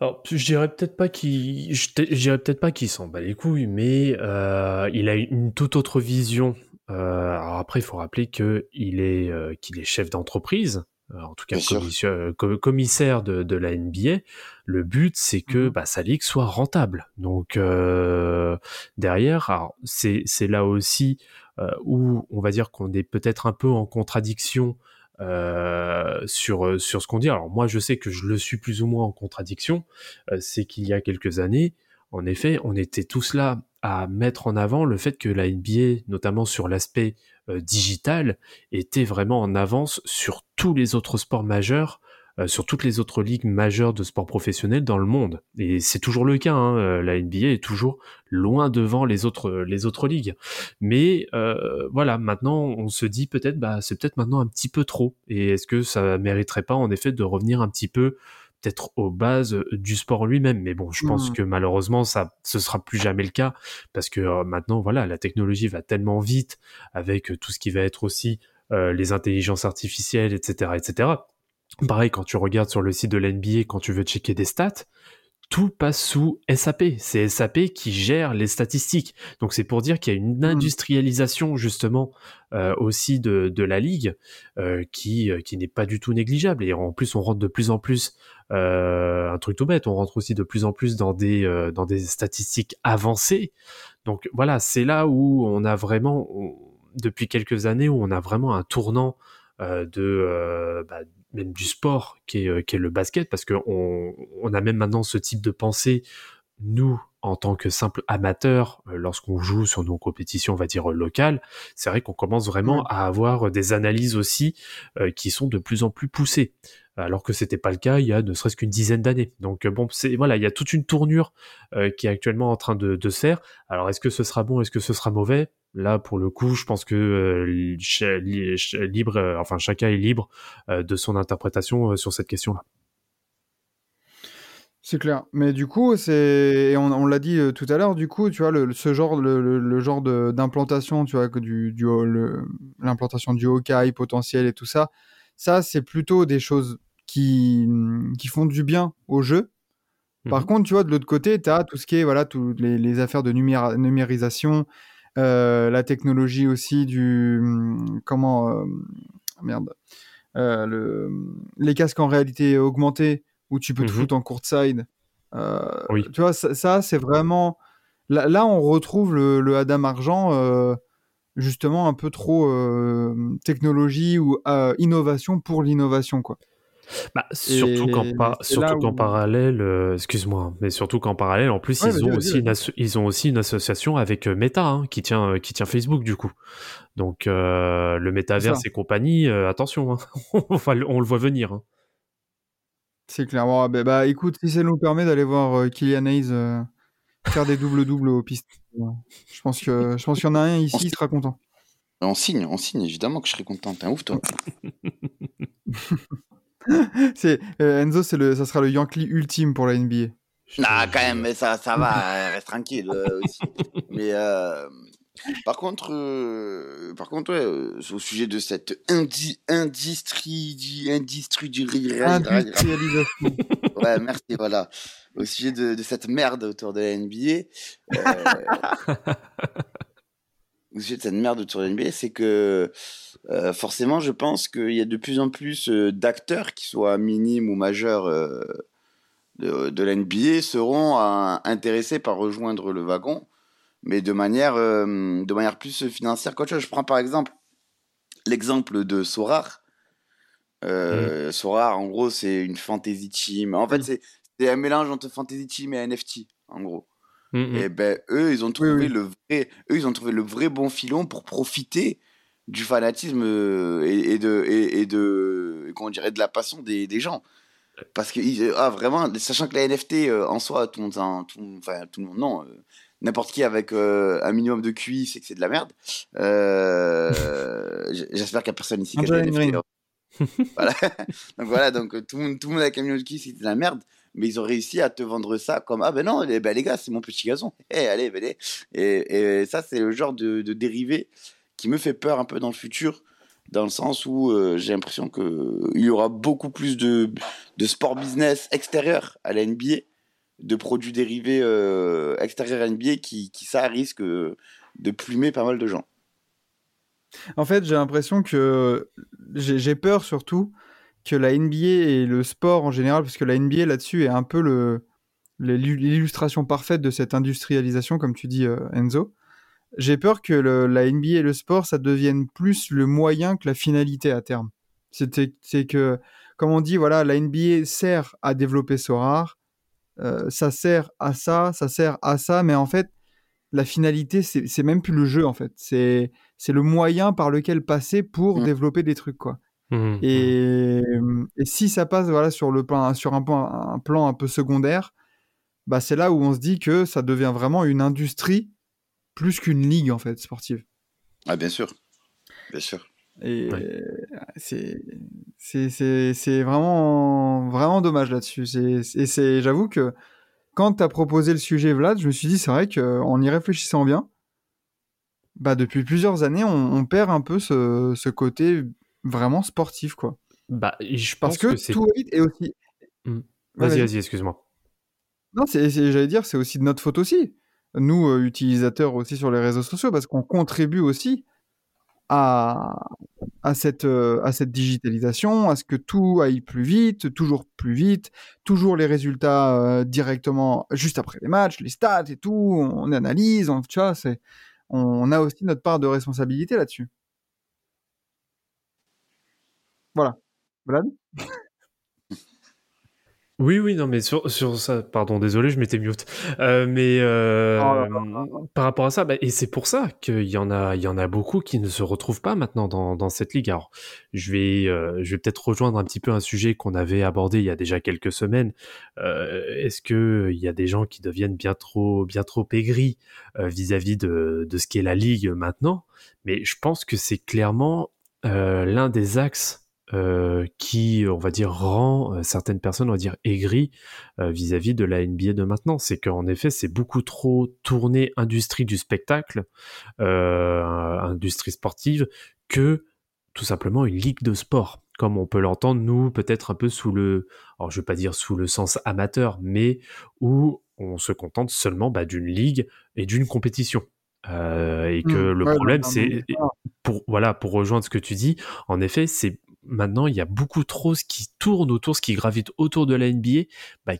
Alors, je dirais peut-être pas qu'il, je dirais peut-être pas qu'il s'en bat les couilles, mais il a une toute autre vision. Alors après, il faut rappeler que il est, qu'il est chef d'entreprise, en tout cas euh, com- commissaire de, de la NBA. Le but, c'est que Mhm. bah, sa ligue soit rentable. Donc euh, derrière, c'est là aussi euh, où on va dire qu'on est peut-être un peu en contradiction euh, sur sur ce qu'on dit. Alors moi, je sais que je le suis plus ou moins en contradiction. Euh, c'est qu'il y a quelques années, en effet, on était tous là à mettre en avant le fait que la NBA, notamment sur l'aspect euh, digital, était vraiment en avance sur tous les autres sports majeurs, euh, sur toutes les autres ligues majeures de sport professionnel dans le monde. Et c'est toujours le cas. hein, euh, la NBA est toujours loin devant les autres les autres ligues. Mais euh, voilà, maintenant on se dit peut-être, bah c'est peut-être maintenant un petit peu trop. Et est-ce que ça mériterait pas en effet de revenir un petit peu peut-être aux bases euh, du sport lui-même. Mais bon, je pense Mhm. que malheureusement, ça, ce sera plus jamais le cas parce que euh, maintenant, voilà, la technologie va tellement vite avec euh, tout ce qui va être aussi euh, les intelligences artificielles, etc., etc. Pareil, quand tu regardes sur le site de l'NBA, quand tu veux checker des stats, tout passe sous SAP. C'est SAP qui gère les statistiques. Donc c'est pour dire qu'il y a une industrialisation justement euh, aussi de, de la ligue euh, qui, qui n'est pas du tout négligeable. Et en plus, on rentre de plus en plus, un truc tout bête, on rentre aussi de plus en plus dans des, euh, dans des statistiques avancées. Donc voilà, c'est là où on a vraiment, on- depuis quelques années, où on a vraiment un tournant euh, de euh, bah, même du sport qui est, euh, qui est le basket, parce qu'on on a même maintenant ce type de pensée, nous, en tant que simple amateur, euh, lorsqu'on joue sur nos compétitions, on va dire, euh, locales, c'est vrai qu'on commence vraiment à avoir des analyses aussi euh, qui sont de plus en plus poussées, alors que c'était pas le cas il y a ne serait-ce qu'une dizaine d'années. Donc euh, bon, c'est voilà, il y a toute une tournure euh, qui est actuellement en train de, se faire. Alors est-ce que ce sera bon, est-ce que ce sera mauvais? Là, pour le coup, je pense que euh, libre, enfin chacun est libre de son interprétation sur cette question-là. C'est clair. Mais du coup, c'est on, on l'a dit tout à l'heure. Du coup, tu vois, le, ce genre, le, d'implantation, tu vois, que du, du l'implantation du Hawkeye potentiel et tout ça, ça, c'est plutôt des choses qui, qui font du bien au jeu. Par Mhm. contre, tu vois, de l'autre côté, tu as tout ce qui est, voilà, toutes les, les affaires de numérisation, euh, la technologie aussi du, hum, comment, euh, merde, euh, le, les casques en réalité augmentée, où tu peux te Mhm. foutre en courtside. Euh, Oui. Tu vois, ça, ça, c'est vraiment, là, là, on retrouve le, le Adam Argent, justement, un peu trop technologie ou innovation pour l'innovation, quoi. Bah, surtout qu'en par- c'est là surtout qu'en où- parallèle, euh, excuse-moi, hein, mais surtout qu'en parallèle, en plus, Ouais, ils ont aussi une asso- ils ont aussi une association avec euh, Meta hein, qui tient euh, qui tient Facebook du coup. Donc euh, le métaverse et compagnie, euh, attention, hein. on, le- on le voit venir. hein. C'est clair. Bon, bah, bah, écoute, si ça nous permet d'aller voir euh, Kylian Hayes euh, faire des doubles-doubles aux pistes, je pense que je pense qu'il y en a un ici, il sera content. On signe, on signe, évidemment que je serais content. T'es un ouf, toi. C'est euh, Enzo, c'est le, ça sera le Yankee ultime pour la NBA. Je te Ah, quand même, mais ça, ça va, euh, reste tranquille euh, aussi. Mais euh, par contre, par contre, ouais, au sujet de cette indi industrie, industrie du Industrialisation. Ouais, merci, voilà. Au sujet de, de cette merde autour de la NBA, de cette merde autour de la NBA, c'est que euh, forcément, je pense qu'il y a de plus en plus euh, d'acteurs, qui soient minimes ou majeurs euh, de, de la NBA, seront intéressés par rejoindre le wagon, mais de manière, de manière plus financière qu'autre chose. Je prends par exemple l'exemple de Sorar. Euh, Sorar, en gros, c'est une fantasy team. En fait, c'est c'est un mélange entre fantasy team et NFT, en gros. Et ben eux, ils ont trouvé oui. le vrai, eux, ils ont trouvé le vrai bon filon pour profiter du fanatisme euh, et, et de et, et de comment on dirait de la passion des, des gens. Parce que ah vraiment, sachant que la NFT euh, en soi, tout le monde, en- tout, enfin tout le monde non, euh, n'importe qui avec euh, un minimum de QI, c'est que c'est de la merde. Euh, J'espère qu'il n'y a personne ici qui a NFT. Hein. voilà. donc voilà, donc tout le monde, tout le monde avec un minimum de QI, c'est de la merde. Mais ils ont réussi à te vendre ça comme ah ben non, eh ben les gars, c'est mon petit gazon. Eh allez, venez. Et, et ça, c'est le genre de, de dérivé qui me fait peur un peu dans le futur, dans le sens où euh, j'ai l'impression qu'il y aura beaucoup plus de, de sport business extérieur à la NBA, de produits dérivés euh, extérieurs à la NBA qui, qui ça risque de plumer pas mal de gens. En fait, j'ai l'impression que j'ai peur surtout que la NBA et le sport en général, parce que la NBA là-dessus est un peu le l'illustration parfaite de cette industrialisation, comme tu dis, euh, Enzo. J'ai peur que le- la NBA et le sport, ça devienne plus le moyen que la finalité à terme. C'est que, comme on dit, voilà, la NBA sert à développer Sorare, euh, ça sert à ça, ça sert à ça, mais en fait, la finalité, c'est même plus le jeu, en fait. C'est le moyen par lequel passer pour Mm. développer des trucs, quoi. Mm, mm. Et, et si ça passe voilà, sur, le plan, sur un, plan, un plan un peu secondaire, bah c'est là où on se dit que ça devient vraiment une industrie plus qu'une ligue en fait sportive. Ah bien sûr, bien sûr. Et Ouais. c'est c'est c'est c'est vraiment vraiment dommage là-dessus. Et c'est j'avoue que quand tu as proposé le sujet Vlad, je me suis dit c'est vrai qu'en y réfléchissant bien, bah depuis plusieurs années on, on perd un peu ce, ce côté vraiment sportif quoi. Bah, je Parce pense que, que, tout vite et aussi. Mm. Ouais, Vas-y, vas-y. vas-y, excuse-moi. Non, j'allais dire, c'est aussi de notre faute aussi. Nous, euh, utilisateurs aussi sur les réseaux sociaux, parce qu'on contribue aussi à, à, cette, euh, à cette digitalisation, à ce que tout aille plus vite, toujours plus vite, toujours les résultats euh, directement juste après les matchs, les stats et tout, on analyse, on, tu vois, c'est, on a aussi notre part de responsabilité là-dessus. Voilà. Vlad? Oui, oui, non, mais sur, sur ça, pardon, désolé, je m'étais mute. Euh, mais euh, Oh là là par rapport à ça, bah, et c'est pour ça qu'il y en a, il y en a beaucoup qui ne se retrouvent pas maintenant dans, dans cette ligue. Alors, je vais, euh, je vais peut-être rejoindre un petit peu un sujet qu'on avait abordé il y a déjà quelques semaines. Est-ce que il y a des gens qui deviennent bien trop, bien trop aigris vis-à-vis de, de ce qu'est la ligue maintenant? Mais je pense que c'est clairement l'un des axes euh, qui, on va dire, rend euh, certaines personnes, on va dire, aigries euh, vis-à-vis de la NBA de maintenant. C'est qu'en effet, c'est beaucoup trop tourné industrie du spectacle, euh, industrie sportive, que tout simplement une ligue de sport, comme on peut l'entendre, nous, peut-être un peu sous le, alors je vais pas dire sous le sens amateur, mais où on se contente seulement bah, d'une ligue et d'une compétition. Euh, et que Mmh, le ouais, problème, c'est pour voilà pour rejoindre ce que tu dis en effet c'est maintenant il y a beaucoup trop ce qui tourne autour ce qui gravite autour de la NBA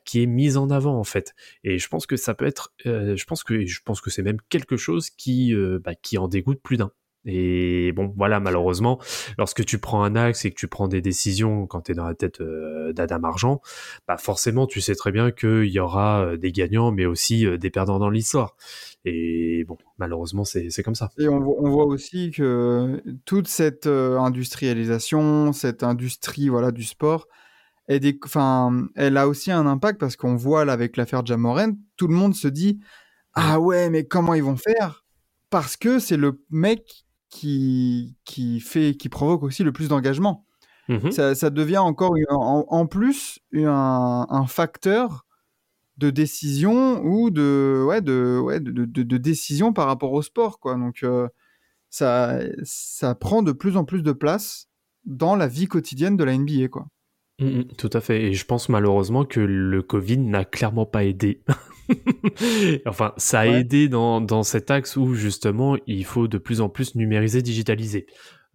qui est mis en avant en fait. Et je pense que ça peut être euh, je pense que je pense que c'est même quelque chose qui euh, bah, qui en dégoûte plus d'un et bon voilà malheureusement lorsque tu prends un axe et que tu prends des décisions quand tu es dans la tête euh, d'Adam Argent bah forcément tu sais très bien qu'il y aura euh, des gagnants mais aussi euh, des perdants dans l'histoire. Et bon malheureusement c'est comme ça. Et on, vo- on voit aussi que toute cette industrialisation, cette industrie voilà, du sport, est des, elle a aussi un impact parce qu'on voit là avec l'affaire Jamoren, tout le monde se dit Ah ouais, mais comment ils vont faire? Parce que c'est le mec qui, qui, fait, qui provoque aussi le plus d'engagement. Mhm. Ça, ça devient encore une- en, en plus un, un facteur de décision ou de ouais de ouais de, de, de décision par rapport au sport quoi donc euh, ça ça prend de plus en plus de place dans la vie quotidienne de la NBA quoi Mm, mm, tout à fait. Et je pense malheureusement que le Covid n'a clairement pas aidé. enfin, ça a Ouais. aidé dans, dans cet axe où justement il faut de plus en plus numériser, digitaliser.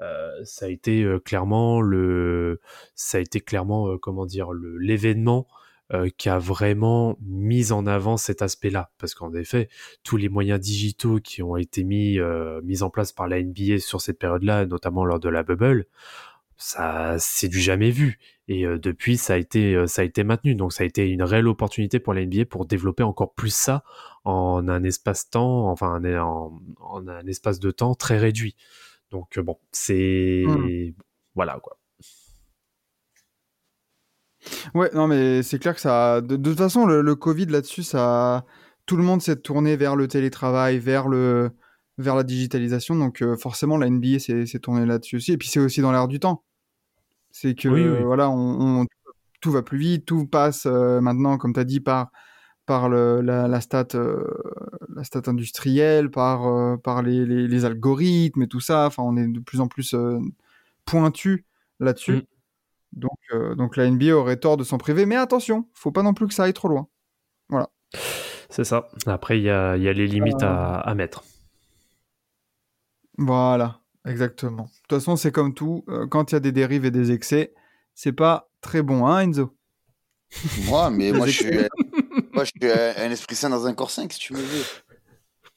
Euh, ça a été euh, clairement le, ça a été clairement euh, comment dire le l'événement qui a vraiment mis en avant cet aspect-là, parce qu'en effet, tous les moyens digitaux qui ont été mis mis en place par la NBA sur cette période-là, notamment lors de la bubble, ça c'est du jamais vu. Et euh, depuis, ça a été euh, ça a été maintenu. Donc ça a été une réelle opportunité pour la NBA pour développer encore plus ça en un espace-temps, enfin en, en- en un espace de temps très réduit. Donc euh, bon, c'est Hmm. voilà quoi. Ouais, non, mais c'est clair que ça. De, de toute façon, le, le Covid là-dessus, ça. Tout le monde s'est tourné vers le télétravail, vers le, vers la digitalisation. Donc, euh, forcément, la NBA s'est tournée là-dessus aussi. Et puis, c'est aussi dans l'air du temps. C'est que, Oui, oui. voilà, on, on- tout va plus vite, tout passe euh, maintenant, comme tu as dit, par, par le, la, la stat, euh, la stat industrielle, par, par les, les, les algorithmes et tout ça. Enfin, on est de plus en plus pointu là-dessus. Mm. Donc, donc la NBA aurait tort de s'en priver, mais attention, faut pas non plus que ça aille trop loin. C'est ça. Après, il y a, y a les limites à, à mettre. Voilà, exactement. De toute façon, c'est comme tout, euh, quand il y a des dérives et des excès, c'est pas très bon, hein, Enzo? Moi, mais moi, je suis, moi, je suis un, un esprit sain dans un corps sain, si tu me veux.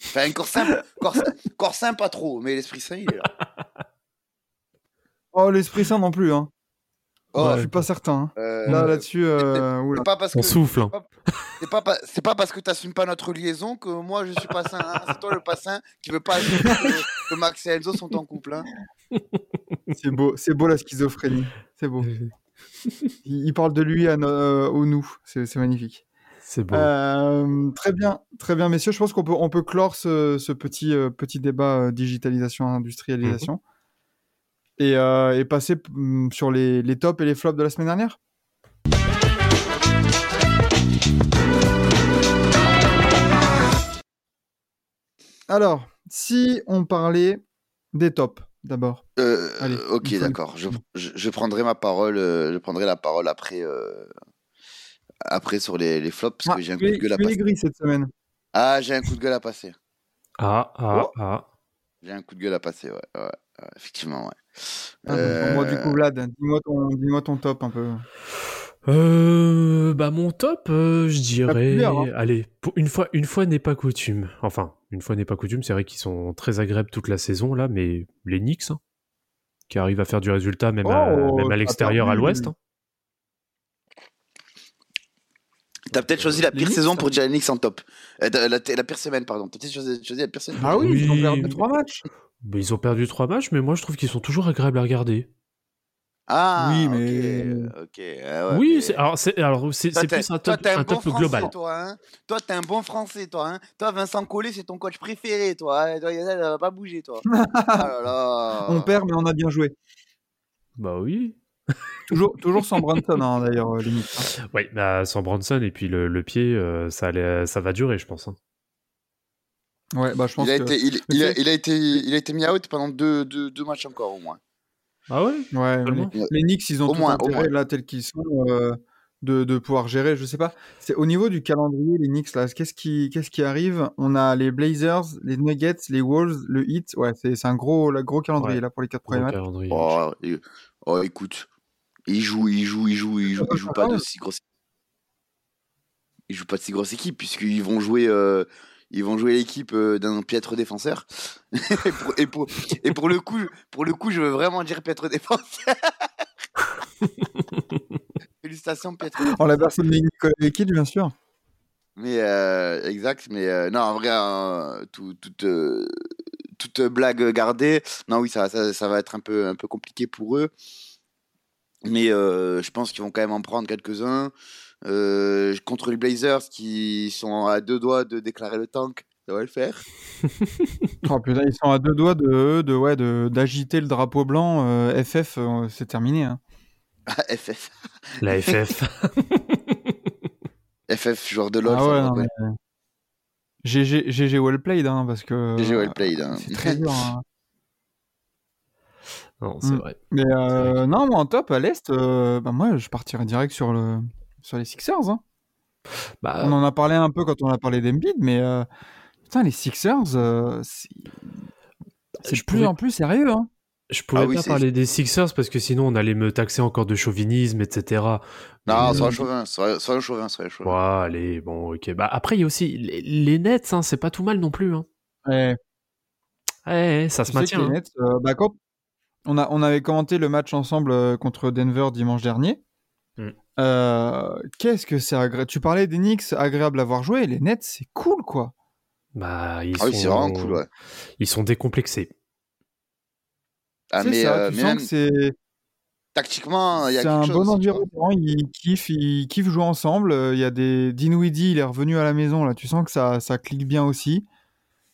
Enfin, un corps sain, corps sain, corps sain, pas trop, mais l'esprit sain, il est là. Oh, l'esprit sain non plus, hein. Oh, Je suis pas certain. hein. euh, Là, là-dessus, euh, oula. c'est pas parce On que souffle. hein. c'est pas, pas- c'est pas parce que t'assumes pas notre liaison que moi je suis pas sain. hein. C'est toi le pas sain qui veut pas assumer que, que Max et Enzo sont en couple. Hein. C'est beau, c'est beau la schizophrénie. C'est beau. Il, il parle de lui à no- euh, au nous. C'est c'est magnifique. C'est beau. Euh, très bien, très bien, messieurs. Je pense qu'on peut, on peut clore ce, ce petit, euh, petit débat euh, digitalisation, industrialisation. Euh, et passer mm, sur les, les tops et les flops de la semaine dernière? Alors, si on parlait des tops d'abord. Euh, Allez, ok, d'accord. Je, je, je prendrai ma parole. euh, je prendrai la parole après, euh, après sur les, les flops parce que j'ai un coup tu de es- gueule à passer. gris cette semaine. Ah, j'ai un coup de gueule à passer. Ah, ah, Oh. ah. J'ai un coup de gueule à passer, ouais. ouais, ouais, effectivement, ouais. Ah, Moi, du Euh, coup, Vlad, dis-moi ton, dis-moi ton top un peu. Euh, bah mon top, euh, je dirais, hein. allez, pour une fois, une fois n'est pas coutume. Enfin, une fois n'est pas coutume. C'est vrai qu'ils sont très agréables toute la saison là, mais les Knicks, hein, qui arrivent à faire du résultat même à, Oh, même à t'as l'extérieur, à l'Ouest. hein. T'as peut-être choisi la pire saison pour Knicks en top. Euh, la, la- la pire semaine, pardon. T'as peut-être choisi, choisi la pire semaine. Ah oui, ils ont perdu trois matchs. Mais ils ont perdu trois matchs, mais moi je trouve qu'ils sont toujours agréables à regarder. Ah, Oui, mais- Ok, ah ouais, oui, mais- alors c'est plus un top, t'es un un bon top français, global. Toi, hein. toi, t'es un bon français, toi. Hein. Toi, Vincent Collet, c'est ton coach préféré, toi. hein. Toi, ça va pas bouger, toi. ah là là. On perd, mais on a bien joué. Bah oui. Toujours, toujours sans Brunson, hein, d'ailleurs, euh, limite. hein. Oui, bah, sans Bronson et puis le, le pied, euh, ça, allait- ça va durer, je pense. hein. Ouais, bah, je pense Il a, que. été, il, il a, il a été, il a été mis out pendant deux, deux, deux matchs encore, au moins. Ah ouais? Ouais, les, les Knicks, ils ont Au tout moins, au intérêt, moins. là, tels qu'ils sont, euh, de, de pouvoir gérer. Je sais pas. C'est au niveau du calendrier, les Knicks, là, qu'est-ce qui, qu'est-ce qui arrive? On a les Blazers, les Nuggets, les Wolves, le Heat. Ouais, c'est c'est un gros, la gros calendrier, Ouais. là, pour les quatre premiers matchs. Oh, oh, écoute. Il joue, il joue, il joue, il joue, il joue pas de si grosse Ils jouent pas de si grosse équipe, puisqu'ils vont jouer. euh, Ils vont jouer l'équipe euh, d'un piètre défenseur. et, pour, et, pour, et pour le coup, pour le coup, je veux vraiment dire piètre défenseur. Félicitations, piètre En la personne de Nicolas bien sûr. Mais euh, exact, mais euh, non, en vrai, euh, tout- toute, toute blague gardée, non, oui, ça, ça, ça va être un peu, un peu compliqué pour eux. Mais euh, je pense qu'ils vont quand même en prendre quelques-uns. Euh, contre les Blazers qui sont à deux doigts de déclarer le tank, ça va le faire. Oh putain, ils sont à deux doigts de, de ouais, de, d'agiter le drapeau blanc. euh, FF, euh, c'est terminé. Hein. FF. La FF. FF, joueur de LoL. ah ouais, non, mais... GG, GG well played, hein, parce que. GG well played, hein. C'est très dur. hein. Non, c'est Mm. vrai. Mais euh, non, moi en top à l'Est, euh, bah, moi je partirais direct sur, le, sur les Sixers. hein. Bah, On en a parlé un peu quand on a parlé d'Embiid, mais euh, putain, les Sixers, euh, c'est de plus en plus sérieux. Hein. je pourrais Ah oui, pas parler des Sixers parce que sinon on allait me taxer encore de chauvinisme, etc. Non, sois un chauvin, sois sois un chauvin, sois un chauvin. ouais, allez, bon, ok. Bah après il y a aussi les, les Nets, hein, c'est pas tout mal non plus. Hein. Ouais, Ouais, ça je se maintient. les hein. Nets, euh, bah, quand, on, a, on avait commenté le match ensemble euh, contre Denver dimanche dernier. Mm. Euh, Qu'est-ce que c'est agréable? Tu parlais des Knicks, agréable à voir jouer. Les Nets, c'est cool, quoi. Bah, ils Ah oui, sont, c'est vraiment cool, ouais. Ils sont décomplexés. Ah, mais, ça, euh, tu mais sens même que c'est tactiquement, il y a c'est quelque un chose. bon environnement. Ils kiffent, ils kiffent jouer ensemble. Il y a des Dinwiddie, il est revenu à la maison, là. Tu sens que ça, ça clique bien aussi.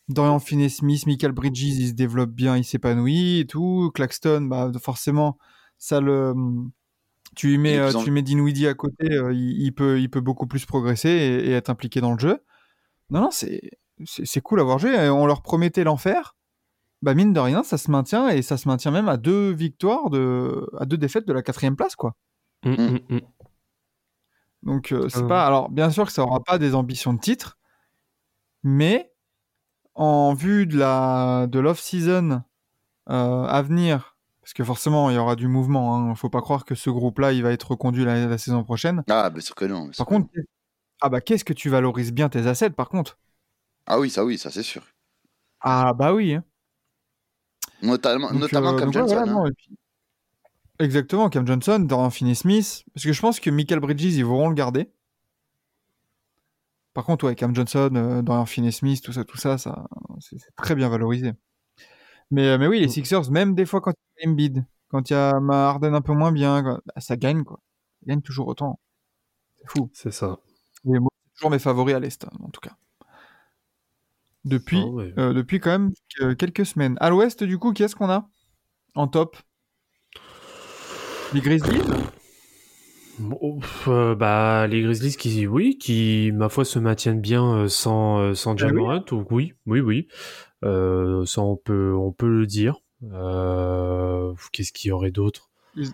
Dorian Finney-Smith, Michael Bridges, il se développe bien, il s'épanouit et tout. Claxton, bah, forcément, ça le. Tu lui mets, euh, tu lui mets Dinwiddie à côté, euh, il, il peut, il peut beaucoup plus progresser et, et être impliqué dans le jeu. Non, non, c'est, c'est, c'est cool à voir jouer. On leur promettait l'enfer. Bah, mine de rien, ça se maintient et ça se maintient même à deux victoires, de, à deux défaites de la quatrième place, quoi. Mm, Mm. mm. Donc, euh, c'est Euh. pas. Alors, bien sûr que ça aura pas des ambitions de titre, mais en vue de la de l'off-season euh, à venir, parce que forcément il y aura du mouvement. Hein, faut pas croire que ce groupe-là il va être reconduit la, la saison prochaine. Ah, bien sûr que non. Par que contre, ah bah qu'est-ce que tu valorises bien tes assets par contre? Ah oui, ça oui, ça c'est sûr. Ah bah oui. Notamment, Donc, notamment euh, comme donc, ouais, Johnson. voilà, hein. puis- Exactement, Cam Johnson, Dorian Finney-Smith. Parce que je pense que Michael Bridges, ils voudront le garder. Par contre, ouais, Cam Johnson, euh, Dorian Finney-Smith, tout ça, tout ça, ça c'est très bien valorisé. Mais, euh, mais oui, les Mm. Sixers, même des fois quand il y a Embiid, quand il y a Harden un peu moins bien, quoi, bah, ça gagne, quoi. Ça gagne toujours autant. C'est fou. C'est ça. Et moi, c'est toujours mes favoris à l'Est, en tout cas. Depuis, Ah ouais. euh, depuis quand même que- quelques semaines. À l'Ouest, du coup, qui est-ce qu'on a en top? Les Grizzlies? Euh, bah, les Grizzlies qui, oui, qui, ma foi, se maintiennent bien euh, sans, euh, sans Ah oui. Donc oui, oui, oui. Euh, ça, on peut, on peut le dire. Euh, Qu'est-ce qu'il y aurait d'autre? Ils-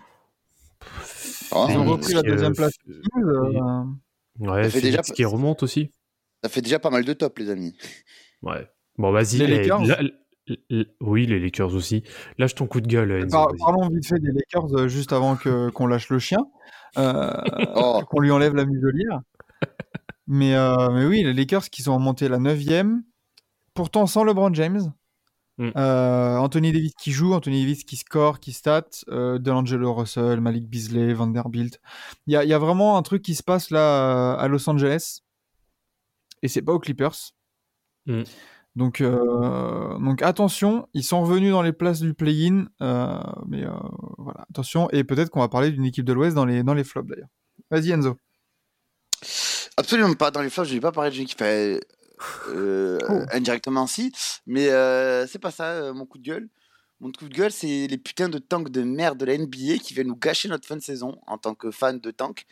Ah, Ils ont repris la deuxième place. Euh, Ouais, Ça fait déjà- qui remonte aussi. Ça fait déjà pas mal de top, les amis. Ouais. Bon, vas-y. Les eh, Lakers oui, les Lakers aussi. Lâche ton coup de gueule, Enzo. par- parlons vite fait des Lakers juste avant que qu'on lâche le chien, Oh, qu'on lui enlève la muselière. Mais, euh, mais oui, les Lakers qui sont remontés la 9 pourtant sans LeBron James. Mm. Euh, Anthony Davis qui joue, Anthony Davis qui score, qui stat, euh, Delangelo Russell, Malik Beasley, Vanderbilt. Il y y a vraiment un truc qui se passe là euh, à Los Angeles. Et c'est pas aux Clippers. Mm. Donc, euh, donc attention, ils sont revenus dans les places du play-in. euh, mais euh, voilà, attention. Et peut-être qu'on va parler d'une équipe de l'Ouest dans les, dans les flops d'ailleurs. Vas-y Enzo. absolument pas. Dans les flops, je vais pas parler fait euh, Oh. indirectement si, mais c'est pas ça mon coup de gueule. Mon coup de gueule, c'est les putains de tanks de merde de la NBA qui viennent nous gâcher notre fin de saison en tant que fan de tank.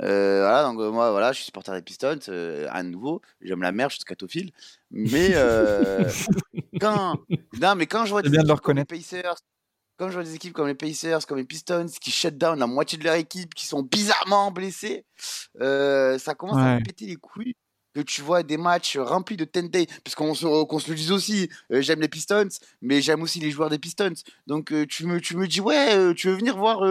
Euh, voilà, donc euh, moi, voilà, je suis supporter des Pistons, euh, à nouveau, j'aime la merde, je suis scatophile. Mais euh, quand, non, mais quand je vois des bien de le reconnaître. Pacers, quand je vois des équipes comme les Pacers, comme les Pistons, qui shut down la moitié de leur équipe, qui sont bizarrement blessés, euh, ça commence à Ouais. me péter les couilles que tu vois des matchs remplis de 10 day, parce qu'on se, qu'on se le dise aussi, euh, j'aime les Pistons, mais j'aime aussi les joueurs des Pistons. Donc euh, tu, me, tu me dis, ouais, euh, tu veux venir voir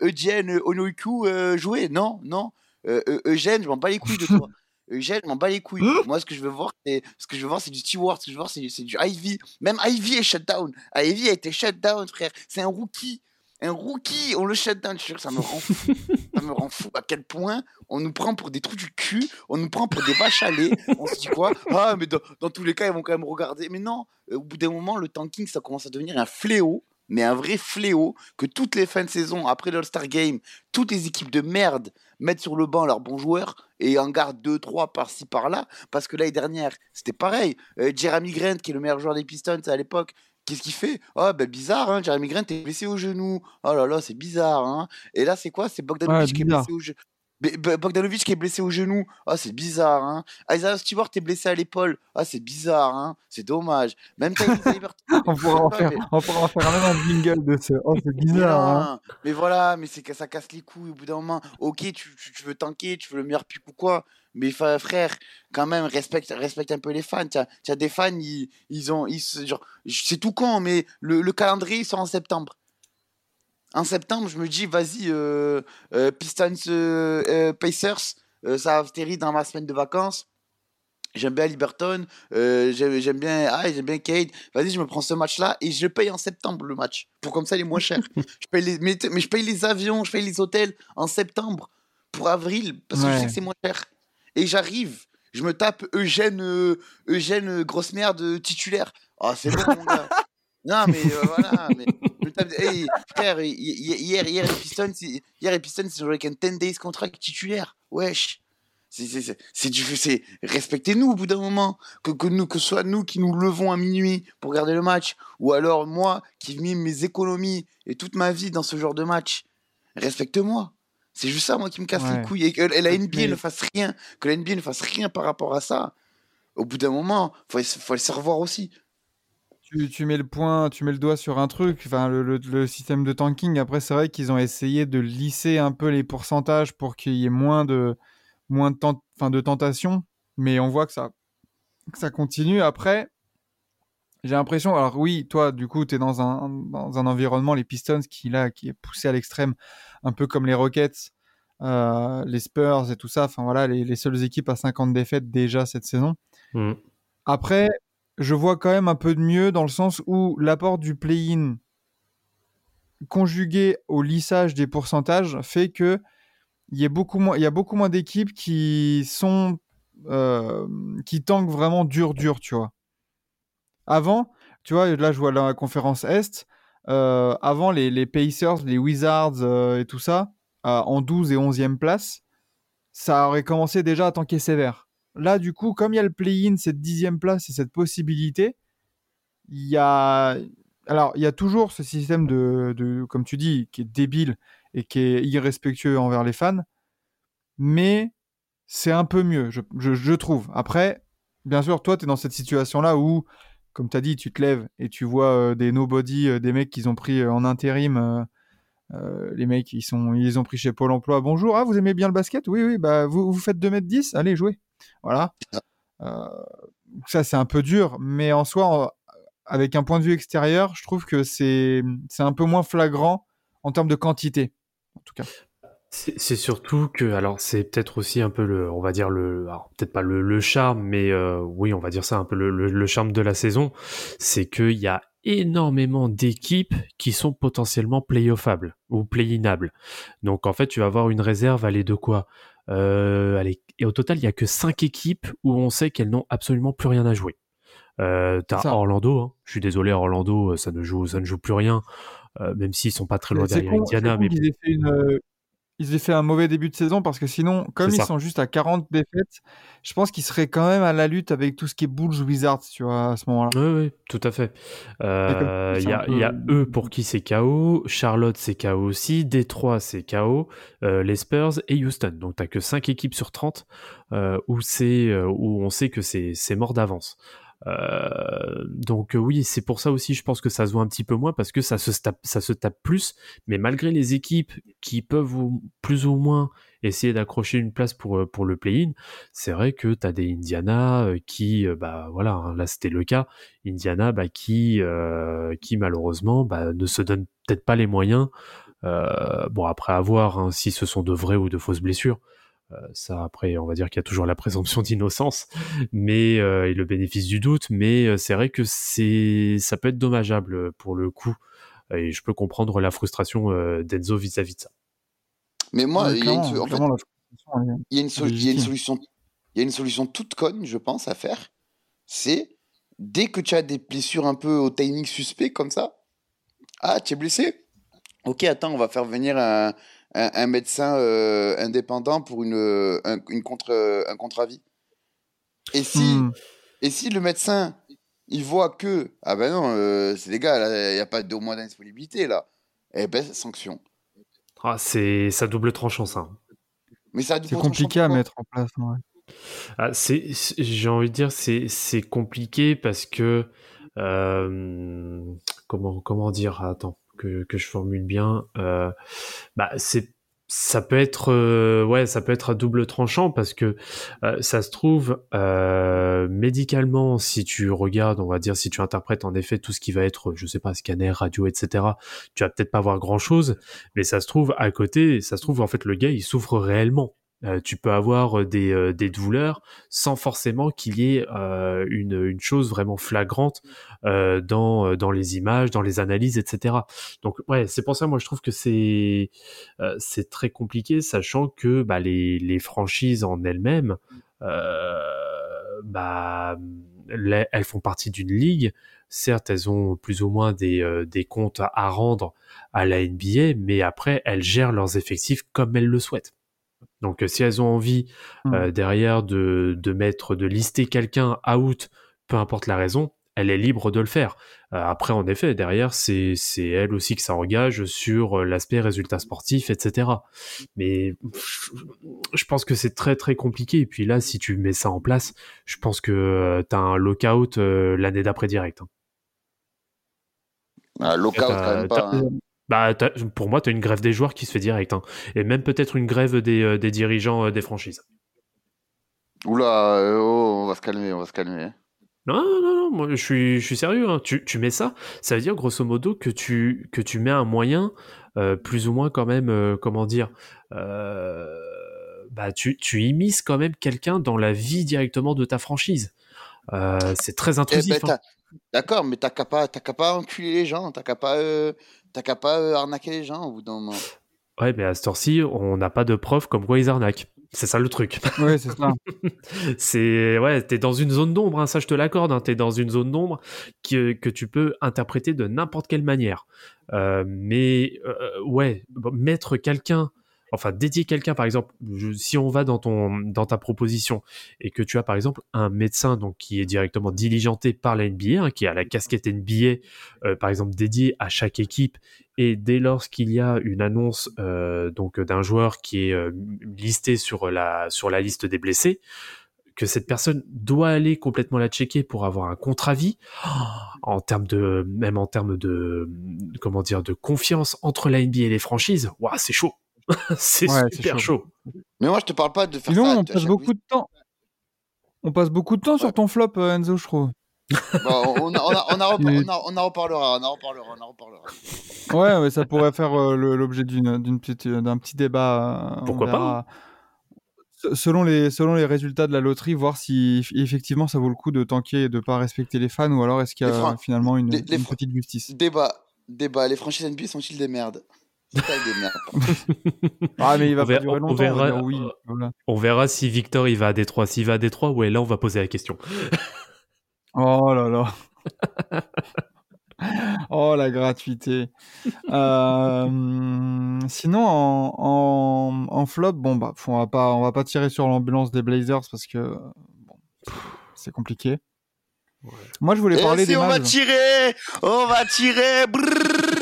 Eugène Onoiku jouer? Non, non. Euh, Eugène, je m'en bats les couilles de toi. Eugène, je m'en bats les couilles. Moi, ce que je veux voir, c'est ce que je veux voir, c'est du Stewart, ce que je veux voir, c'est c'est du Ivy. Même Ivy est shut down. Ivy a été shut down, frère. C'est un rookie. Un rookie, on le shut down. Je ça me rend fou. ça me rend fou à quel point on nous prend pour des trous du cul, on nous prend pour des vaches à lait. On se dit quoi? Ah, mais dans, dans tous les cas, ils vont quand même regarder. Mais non, euh, au bout d'un moment, le tanking, ça commence à devenir un fléau. Mais un vrai fléau que toutes les fins de saison, après l'All-Star Game, toutes les équipes de merde mettent sur le banc leurs bons joueurs et en gardent deux, trois par-ci, par-là. Parce que l'année dernière, c'était pareil. Euh, Jeremy Grant, qui est le meilleur joueur des Pistons à l'époque, qu'est-ce qu'il fait? Ah, ben bizarre, hein, Jeremy Grant est blessé au genou. Oh là là, c'est bizarre. Hein. Et là, c'est quoi? C'est Bogdanovic Ouais, qui est blessé au genou. Bogdanovic qui est blessé au genou. Ah, c'est bizarre. Hein. Isaiah Stewart est blessé à l'épaule. Ah, c'est bizarre. Hein. C'est dommage. Même. On pourra, en faire, mais- on pourra en faire même un jingle de ce. Oh, c'est mais bizarre. hein. non, mais voilà, mais c'est que ça casse les couilles au bout d'un moment. Ok, tu, tu, tu veux tanker, tu veux le meilleur pic ou quoi, mais frère, quand même, respecte, respecte un peu les fans. Tu as, des fans, ils, ils ont. Ils, genre, c'est tout con, mais le, le calendrier, il sort en septembre. En septembre, je me dis, vas-y, euh, euh, Pistons euh, Pacers, ça atterrit dans ma semaine de vacances. J'aime bien Liberton, j'aime bien ah, j'aime bien Cade. Vas-y, je me prends ce match-là et je paye en septembre le match. Pour comme ça, il est moins cher. je paye les, mais, mais je paye les avions, je paye les hôtels en septembre pour avril parce que je sais que c'est moins cher. Et j'arrive, je me tape Eugène, Eugène grosse merde titulaire. Ah, c'est bon, mon gars. Non, mais euh, voilà. Mais, Hey, frère, hi- hi- hier, hier, les Pistons, c'est- hier, les Pistons, ils ont joué avec un 10 days contract titulaire. Wesh. C'est, du, c'est, respectez-nous au bout d'un moment. Que, que nous, que ce soit nous qui nous levons à minuit pour regarder le match, ou alors moi qui mis mes économies et toute ma vie dans ce genre de match. Respecte-moi. C'est juste ça, moi, qui me casse Ouais. les couilles. Et que la NBA Mais- ne fasse rien, que la NBA ne fasse rien par rapport à ça. Au bout d'un moment, faut, faut le savoir aussi. Tu, tu mets le point, tu mets le doigt sur un truc. Enfin, le, le- le système de tanking. Après, c'est vrai qu'ils ont essayé de lisser un peu les pourcentages pour qu'il y ait moins de, moins de, tent- enfin, de tentations. Mais on voit que ça, que ça continue. Après, j'ai l'impression. Alors oui, toi, du coup, tu es dans un, dans un environnement, les Pistons, qui là, qui est poussé à l'extrême, un peu comme les Rockets, euh, les Spurs et tout ça. Enfin voilà, les, les seules équipes à 50 défaites déjà cette saison. Mm. Après, je vois quand même un peu de mieux dans le sens où l'apport du play-in conjugué au lissage des pourcentages fait que il y a beaucoup moins, d'équipes qui sont euh, qui tankent vraiment dur dur, tu vois. Avant, tu vois, là je vois la conférence Est, euh, avant les, Pacers, les Wizards euh, et tout ça, en 12 et 11e place, ça aurait commencé déjà à tanker sévère. Là, du coup, comme il y a le play-in, cette dixième place et cette possibilité, il y a. Alors, il y a toujours ce système de, comme tu dis, qui est débile et qui est irrespectueux envers les fans, mais c'est un peu mieux, je, trouve. Après, bien sûr, toi, tu es dans cette situation-là où, comme tu as dit, tu te lèves et tu vois euh, des nobody, euh, des mecs qu'ils ont pris euh, en intérim. les mecs, ils, sont, ils les ont pris chez Pôle emploi. Bonjour, ah, vous aimez bien le basket? Oui, oui, bah, vous, vous faites 2m10 Allez, jouez. Voilà. Euh, ça, c'est un peu dur, mais en soi, avec un point de vue extérieur, je trouve que c'est un peu moins flagrant en termes de quantité, en tout cas. C'est surtout que, alors c'est peut-être aussi un peu le, on va dire le, peut-être pas le, le charme, mais euh, oui, on va dire ça un peu le, le- le charme de la saison, c'est qu'il y a énormément d'équipes qui sont potentiellement playoffables ou play-inables. Donc en fait, tu vas avoir une réserve, allez de quoi? Euh, allez, Et au total, il y a que cinq équipes où on sait qu'elles n'ont absolument plus rien à jouer. Euh, T'as. Orlando, hein. je suis désolé, Orlando, euh, ça ne joue, ça ne joue plus rien, euh, même s'ils sont pas très loin derrière con, Indiana, c'est con mais qu'ils aient fait une, ils aient fait un mauvais début de saison parce que sinon, comme ils ça. sont juste à 40 défaites, je pense qu'ils seraient quand même à la lutte avec tout ce qui est Bulls Wizards, tu vois, à ce moment-là. Oui, oui, tout à fait. Euh, Il y, a, y eux pour qui c'est KO, Charlotte c'est KO aussi, Détroit c'est KO, euh, les Spurs et Houston. Donc t'as que 5 équipes sur 30 euh, où, on sait que c'est, c'est mort d'avance. Euh, donc euh, oui, c'est pour ça aussi, je pense que ça se voit un petit peu moins parce que ça se tape, plus. Mais malgré les équipes qui peuvent plus ou moins essayer d'accrocher une place pour, euh, pour le play-in, c'est vrai que tu as des Indiana qui, bah voilà, hein, là c'était le cas, Indiana bah, qui, qui malheureusement bah, ne se donne peut-être pas les moyens. Bon, après avoir hein, si ce sont de vraies ou de fausses blessures. Euh, ça, après, on va dire qu'il y a toujours la présomption d'innocence, mais euh, et le bénéfice du doute. Mais euh, c'est vrai que c'est, ça peut être dommageable pour le coup, et je peux comprendre la frustration euh, d'Enzo vis-à-vis de ça. Mais moi, il y a une, clairement, en fait, clairement, la frustration, elle est- il y a une, sol- il y a une légitime. solution, il y a une solution toute conne, je pense, à faire. C'est dès que tu as des blessures un peu au timing suspect comme ça, ah, tu es blessé? Ok, attends, on va faire venir un, un, un médecin euh, indépendant pour une, euh, un, une contre, un contre-avis. Et si, Hmm. et si le médecin, il voit que, ah ben non, euh, c'est les gars, il n'y a pas de mois d'indisponibilité, là, eh ben, sanction. Ah, c'est ça double tranchant ça. Mais ça C'est compliqué à mettre en place. ouais. Ah, c'est, c'est- j'ai envie de dire, c'est, c'est compliqué parce que euh, comment, comment dire, attends, que, que je formule bien. Euh, bah, c'est, ça peut être, euh, ouais, ça peut être à double tranchant parce que euh, ça se trouve euh, médicalement, si tu regardes, on va dire, si tu interprètes en effet tout ce qui va être, je sais pas, scanner, radio, etc. Tu vas peut-être pas voir grand chose, mais ça se trouve à côté, ça se trouve en fait le gars il souffre réellement Euh, tu peux avoir euh, des, euh, des douleurs sans forcément qu'il y ait euh, une, une chose vraiment flagrante dans, dans les images, dans les analyses, etc. Donc ouais, c'est pour ça moi je trouve que c'est c'est très compliqué, sachant que bah, les, les franchises en elles-mêmes, bah, les- elles font partie d'une ligue. Certes, elles ont plus ou moins des, des comptes à rendre à la NBA, mais après, elles gèrent leurs effectifs comme elles le souhaitent. Donc, euh, si elles ont envie Hmm. euh, derrière de, de mettre, de lister quelqu'un out, peu importe la raison, elle est libre de le faire. Euh, après, en effet, derrière, c'est c'est elle aussi que ça engage sur l'aspect résultat sportif, etc. Mais je pense que c'est très très compliqué. Et puis là, si tu mets ça en place, je pense que tu as un lockout euh, l'année d'après direct. hein. Lockout, T'as- quand même pas. Hein. Bah, pour moi, tu as une grève des joueurs qui se fait direct. hein. Et même peut-être une grève des, euh, des dirigeants euh, des franchises. Oula, euh, oh, on va se calmer, on va se calmer. Non, non, non, moi je suis, je suis sérieux. hein. Tu, tu mets ça, ça veut dire grosso modo que tu, que tu mets un moyen euh, plus ou moins quand même, euh, comment dire, euh, bah tu, tu immisces quand même quelqu'un dans la vie directement de ta franchise. C'est très Eh intrusif. ben, hein. t'as- D'accord, mais t'as qu'à pas, t'as qu'à pas enculer les gens, t'as qu'à pas, euh, t'as qu'à pas euh, arnaquer les gens au bout d'un moment. Ouais, mais à ce temps-ci, on n'a pas de preuves comme quoi ils arnaquent. C'est ça le truc. Ouais, c'est ça. c'est ouais, t'es dans une zone d'ombre, hein, ça je te l'accorde. Hein, t'es dans une zone d'ombre que, que tu peux interpréter de n'importe quelle manière. Euh, mais euh, ouais, mettre quelqu'un, enfin dédier quelqu'un, par exemple, je- si on va dans ton dans ta proposition et que tu as par exemple un médecin donc qui est directement diligenté par la NBA, hein, qui a la casquette NBA, euh, par exemple dédiée à chaque équipe, et dès lors qu'il y a une annonce euh, donc d'un joueur qui est euh, listé sur la sur la liste des blessés, que cette personne doit aller complètement la checker pour avoir un contre-avis, oh, en termes de même en termes de comment dire de confiance entre la NBA et les franchises, waouh, c'est chaud, c'est Ouais, super chaud. chaud. Mais moi, je te parle pas de faire Sinon, ça. on passe beaucoup de temps. On passe beaucoup de temps sur Ouais. ton flop, euh, Enzo, je trouve. Bon, on, en reparlera, on en reparlera, on en reparlera. Ouais, mais ça pourrait faire euh, l'objet d'une d'une petite euh, d'un petit débat. euh, Pourquoi pas, verra. Se- Selon les, selon les résultats de la loterie, voir si eff- effectivement ça vaut le coup de tanker et de pas respecter les fans ou alors est-ce qu'il y a finalement une, les- les une petite justice? Débat, débat. Les franchises NBA sont-ils des merdes? Ah, mais il va On verra- durer on longtemps. on va verra- dire oui. Voilà. On verra si Victor il va à Détroit, s'il va à Détroit, ouais là on va poser la question. Oh là là. oh la gratuité. Euh, sinon en, en, en flop, bon bah on va pas on va pas tirer sur l'ambulance des Blazers parce que bon, c'est compliqué. Moi je voulais Et parler si des on va tirer, on va tirer. brrrr.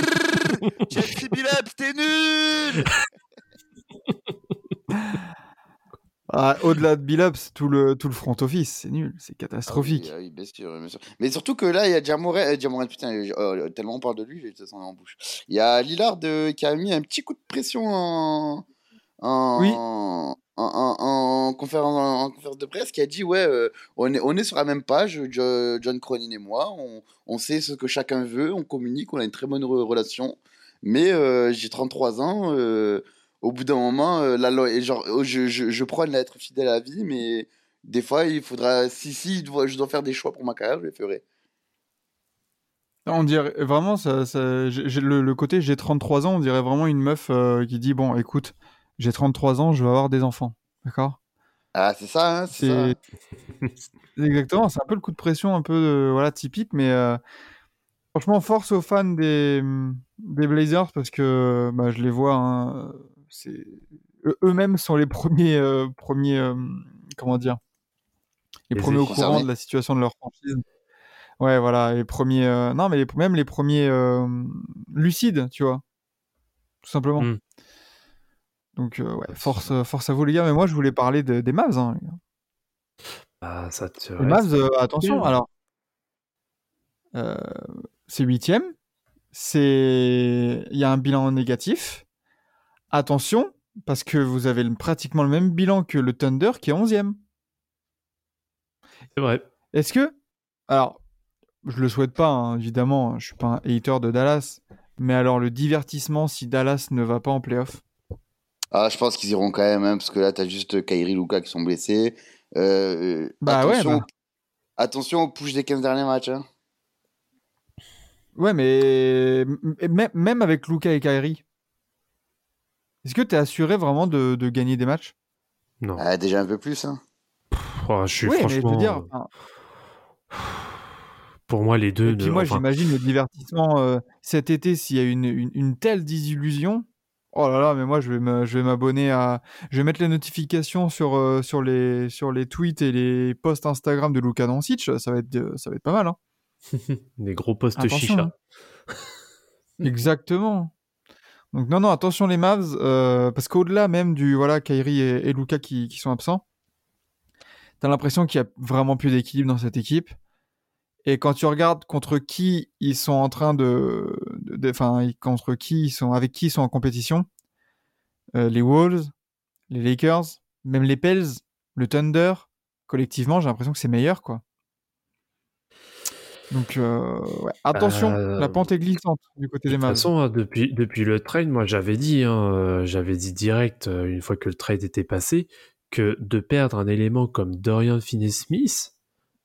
Chelsea Billups, t'es nul. Ah, Au-delà de Billups, tout le tout le front office, c'est nul, c'est catastrophique. Ah oui, ah oui, bien sûr, bien sûr. Mais surtout que là, il y a Jamoran, euh, putain, euh, euh, tellement on parle de lui, j'ai ça en bouche. Il y a Lillard euh, qui a mis un petit coup de pression en, en, Oui. en, en- en conférence, en, en conférence de presse, qui a dit ouais, euh, on, est, on est sur la même page, Jo- John Cronin et moi, on, on sait ce que chacun veut, on communique, on a une très bonne re- relation, mais euh, j'ai 33 ans. euh, au bout d'un moment, euh, la loi, et genre, oh, je, je, je prône à être fidèle à la vie, mais des fois, il faudra, si, si je dois, faire des choix pour ma carrière, je les ferai. On dirait vraiment ça, ça- le, le côté j'ai 33 ans, on dirait vraiment une meuf euh, qui dit bon écoute, j'ai 33 ans, je vais avoir des enfants. D'accord? Ah, c'est ça, hein, c'est exactement, c'est un peu le coup de pression un peu euh, voilà typique mais euh, franchement force aux fans des, des Blazers parce que bah, je les vois hein, eux-mêmes sont les premiers euh, premiers euh, comment dire les Les premiers au courant de la situation de leur franchise. Ouais, voilà, les premiers euh, non mais les- même les premiers euh, lucides, tu vois. Tout simplement. Mm. Donc euh, ouais, force euh, force à vous les gars, mais moi je voulais parler de- des Mavs hein, les gars. Ah, ça te Les Mavs, euh, attention, alors. euh, c'est huitième. C'est. Il y a un bilan négatif. Attention, parce que vous avez le- pratiquement le même bilan que le Thunder qui est onzième. C'est vrai. Est-ce que. Alors, je le souhaite pas, hein, évidemment, je suis pas un hater de Dallas. Mais alors, le divertissement si Dallas ne va pas en playoff? Ah, je pense qu'ils iront quand même, hein, parce que là, t'as juste Kairi Luka qui sont blessés. Euh, Bah ouais, attention, bah. attention aux push des 15 derniers matchs. hein. Ouais, mais même avec Luca et Kairi, est-ce que tu es assuré vraiment de, de gagner des matchs? Non. Ah, déjà un peu plus. Hein. Oh, je suis Oui, mais je franchement. dire, euh, enfin, Pour moi, les deux. et puis ne- moi enfin, j'imagine le divertissement euh, cet été s'il y a une, une, une telle désillusion. Oh là là, mais moi je vais me- je vais m'abonner à, je vais mettre les notifications sur euh, sur les sur les tweets et les posts Instagram de Luka Doncic, ça va être euh, ça va être pas mal. Hein. des gros postes Attention, chicha. hein. Exactement. Donc non, non, attention les Mavs, euh, parce qu'au-delà même du voilà Kyrie et, et Luka qui, qui sont absents, t'as l'impression qu'il y a vraiment plus d'équilibre dans cette équipe. Et quand tu regardes contre qui ils sont en train de- enfin contre qui ils sont, avec qui ils sont en compétition, euh, les Wolves, les Lakers, même les Pels, le Thunder, collectivement, j'ai l'impression que c'est meilleur quoi. Donc euh, ouais, attention, Euh, la pente est glissante du côté De des toute Mavs. façon, hein, depuis, depuis le trade, moi j'avais dit, hein, j'avais dit direct, une fois que le trade était passé, que de perdre un élément comme Dorian Finney-Smith,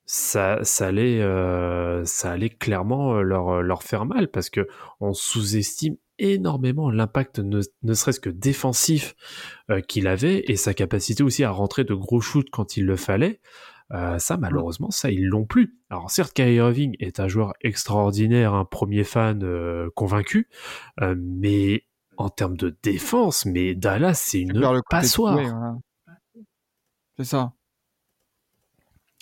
ça, ça, allait, euh, ça allait clairement euh, leur, leur faire mal parce que on sous-estime énormément l'impact ne, ne serait-ce que défensif euh, qu'il avait et sa capacité aussi à rentrer de gros shoots quand il le fallait. Euh, ça, malheureusement, ça, ils l'ont plus. Alors, certes, Kyrie Irving est un joueur extraordinaire, un premier fan euh, convaincu, euh, mais en termes de défense, mais Dallas, c'est une voilà. C'est ça.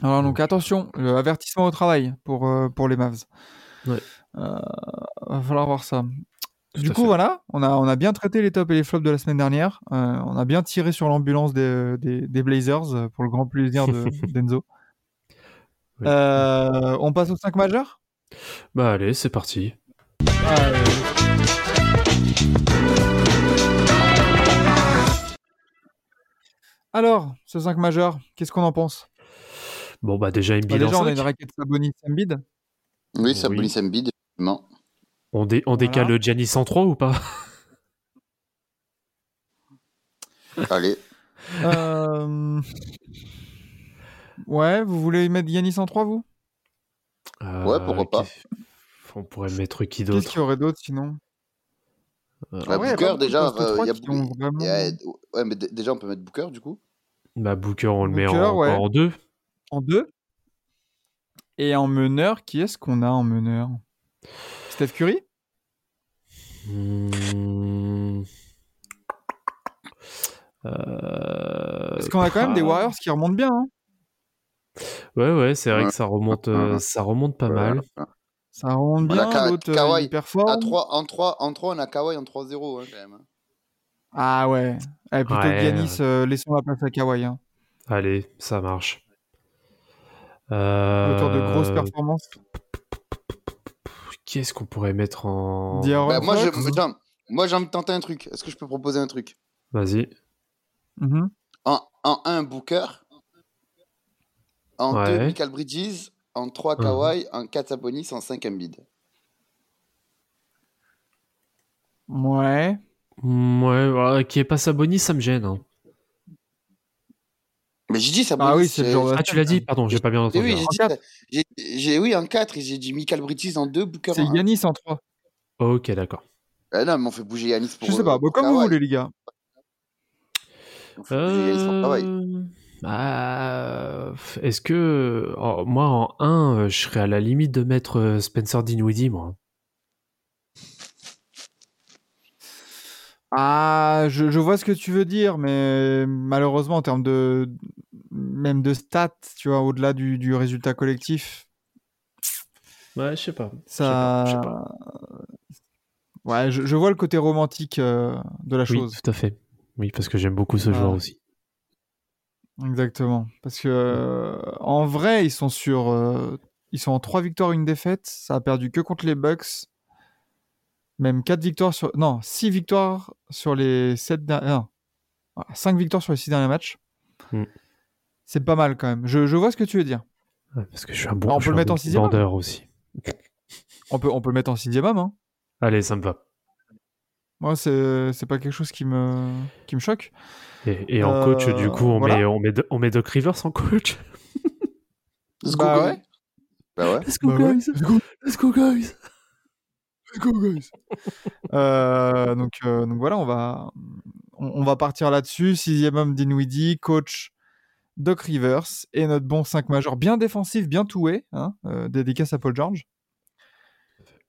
Alors donc attention, le avertissement au travail pour, euh, pour les Mavs. Ouais. Euh, va falloir voir ça. Tout du coup fait. voilà, on a, on a bien traité les tops et les flops de la semaine dernière. Euh, on a bien tiré sur l'ambulance des, des, des Blazers pour le grand plaisir de d'Enzo. Oui. Euh, on passe aux 5 majeurs? Bah allez, c'est parti. Alors, ce 5 majeur, qu'est-ce qu'on en pense? Bon, bah déjà, une Bah, Déjà, on a 5. une raquette Sabonis Embiid. Oui, ça Oui. Bonis Embiid, effectivement. On, dé- on décale Voilà. Giannis 103 ou pas? Allez. Euh, Ouais, vous voulez mettre Yanis en 3, vous? Ouais, pourquoi pas. On pourrait mettre qui Qu'est-ce d'autre qu'il y aurait d'autre sinon? Euh, Bah, ouais, y a Booker, déjà, euh, trois y a ont vraiment- ouais, mais déjà, on peut mettre Booker, du coup. Bah Booker, on le met Booker, en, ouais. en deux. En 2 Et en meneur, qui est-ce qu'on a en meneur? Steph Curry? Hmm. Euh, Parce qu'on a quand même des ah. Warriors qui remontent bien. hein. Ouais, ouais, c'est vrai que ça remonte, euh, ça remonte pas mal. Ça remonte On a bien, Ka- l'autre euh, Kawhi. À 3, en 3, en 3, on a Kawhi en 3-0, hein, quand même. hein. Ah ouais. Allez, plutôt Ouais, que Yanis, euh, laissons la place à Kawhi. Hein. Allez, ça marche. Euh, Autour de grosses performances. Qui est-ce qu'on pourrait mettre en. Bah, moi, je- Fox. tiens, moi, j'ai envie de tenter un truc. Est-ce que je peux proposer un truc? Vas-y. Mhm. En, en 1, Booker. En Ouais. 2, Michael Bridges. En 3, Mhm. Kawhi. En 4, Sabonis. En 5, Embiid. Ouais. Ouais, ouais, qui est pas Sabonis, ça me gêne. hein. Mais j'ai dit Sabonis. Ah oui, c'est le euh, genre Ah, tu l'as dit Pardon, j'ai pas bien entendu. oui, j'ai dit, oui, en 4. Et j'ai dit Michael Bridges en 2, Booker C'est en 1. Yanis en 3. Ok, d'accord. Ah non, mais on fait bouger Yanis pour. Je sais pas, euh, bon, pour comme vous voulez, les gars. On fait bouger Yanis pour Kawhi. Euh, ah, Est-ce que. oh, moi, en 1, je serais à la limite de mettre euh, Spencer Dinwiddie, moi. Ah, je, je vois ce que tu veux dire, mais malheureusement, en termes de. Même de stats, tu vois, au-delà du, du résultat collectif, Ouais, je sais pas. ça. Je sais pas, Ouais, je, je vois le côté romantique euh, de la Oui, chose. tout à fait. Oui, parce que j'aime beaucoup ce Ah. joueur aussi. Exactement. Parce que euh, en vrai, ils sont sur, euh, ils sont en 3 victoires, une défaite. Ça a perdu que contre les Bucks. Même 4 victoires sur, non, 6 victoires sur les 7 derniers, 5 victoires sur les 6 derniers matchs. Hmm. C'est pas mal quand même. Je, je vois ce que tu veux dire. Ouais, parce que je suis un bon, on je peut le suis un mettre bon en sixième vendeur aussi. On peut, on peut le mettre en sixième homme. Hein. Allez, ça me va. Moi, c'est c'est pas quelque chose qui me, qui me choque. Et, et en coach, Euh, du coup, on, voilà. met, on, met, on met Doc Rivers en coach? Let's go, Bah guys. ouais. Bah ouais. Let's Bah ouais. Let's go, guys. Let's go, guys. Euh, donc, euh, donc voilà, on va, on, on va partir là-dessus. Sixième homme Dinwiddie, coach Doc Rivers et notre bon 5 majeur, bien défensif, bien toué. Hein, euh, dédicace à Paul George.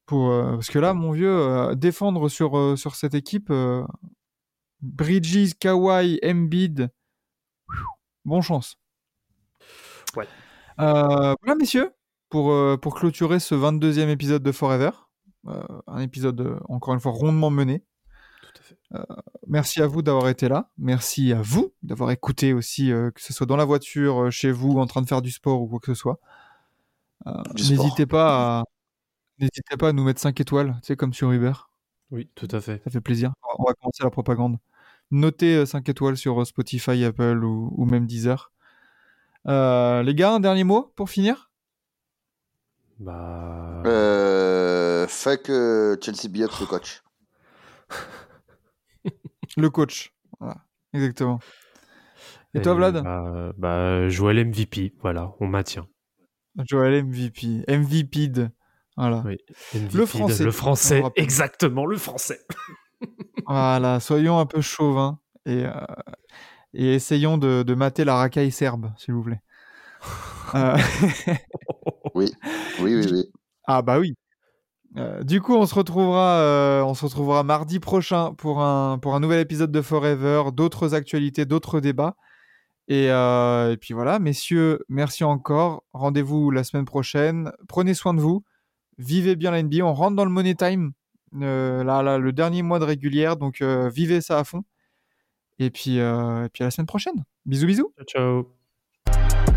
Pour, euh, parce que là, mon vieux, euh, défendre sur, sur cette équipe, Bridges, Kawhi, Embiid, bon chance. Ouais. Voilà, messieurs, pour, pour clôturer ce 22e épisode de Forever. Un épisode, encore une fois, rondement mené. Fait. Merci à vous d'avoir été là. Merci à vous d'avoir écouté aussi, euh, que ce soit dans la voiture, euh, chez vous, en train de faire du sport ou quoi que ce soit. Euh. N'hésitez pas à... N'hésitez pas à nous mettre 5 étoiles, tu sais, comme sur Uber. Oui, tout à fait. Ça fait plaisir. On va commencer la propagande. Notez 5 étoiles sur euh, Spotify, Apple ou, ou même Deezer. Euh, les gars, un dernier mot pour finir? Bah. Euh, fuck euh, Chelsea Billups, le coach. Le coach. Voilà, exactement. Et toi, Vlad? bah, bah, Joël MVP, voilà, on maintient. Joël MVP. MVP de... Voilà. Oui. MVP, Le français, Le français, exactement, le français. Voilà, soyons un peu chauvins et, euh, et essayons de, de mater la racaille serbe, s'il vous plaît. Euh, Oui, oui, oui. Ah bah oui. Euh, du coup, on se retrouvera, euh, on se retrouvera mardi prochain pour un pour un nouvel épisode de Forever, d'autres actualités, d'autres débats. Et, euh, puis voilà, messieurs, merci encore. Rendez-vous la semaine prochaine. Prenez soin de vous. Vivez bien la NBA. On rentre dans le money time. là, là, le dernier mois de régulière, donc vivez ça à fond. Et puis, et puis à la semaine prochaine. Bisous, bisous. Ciao, ciao.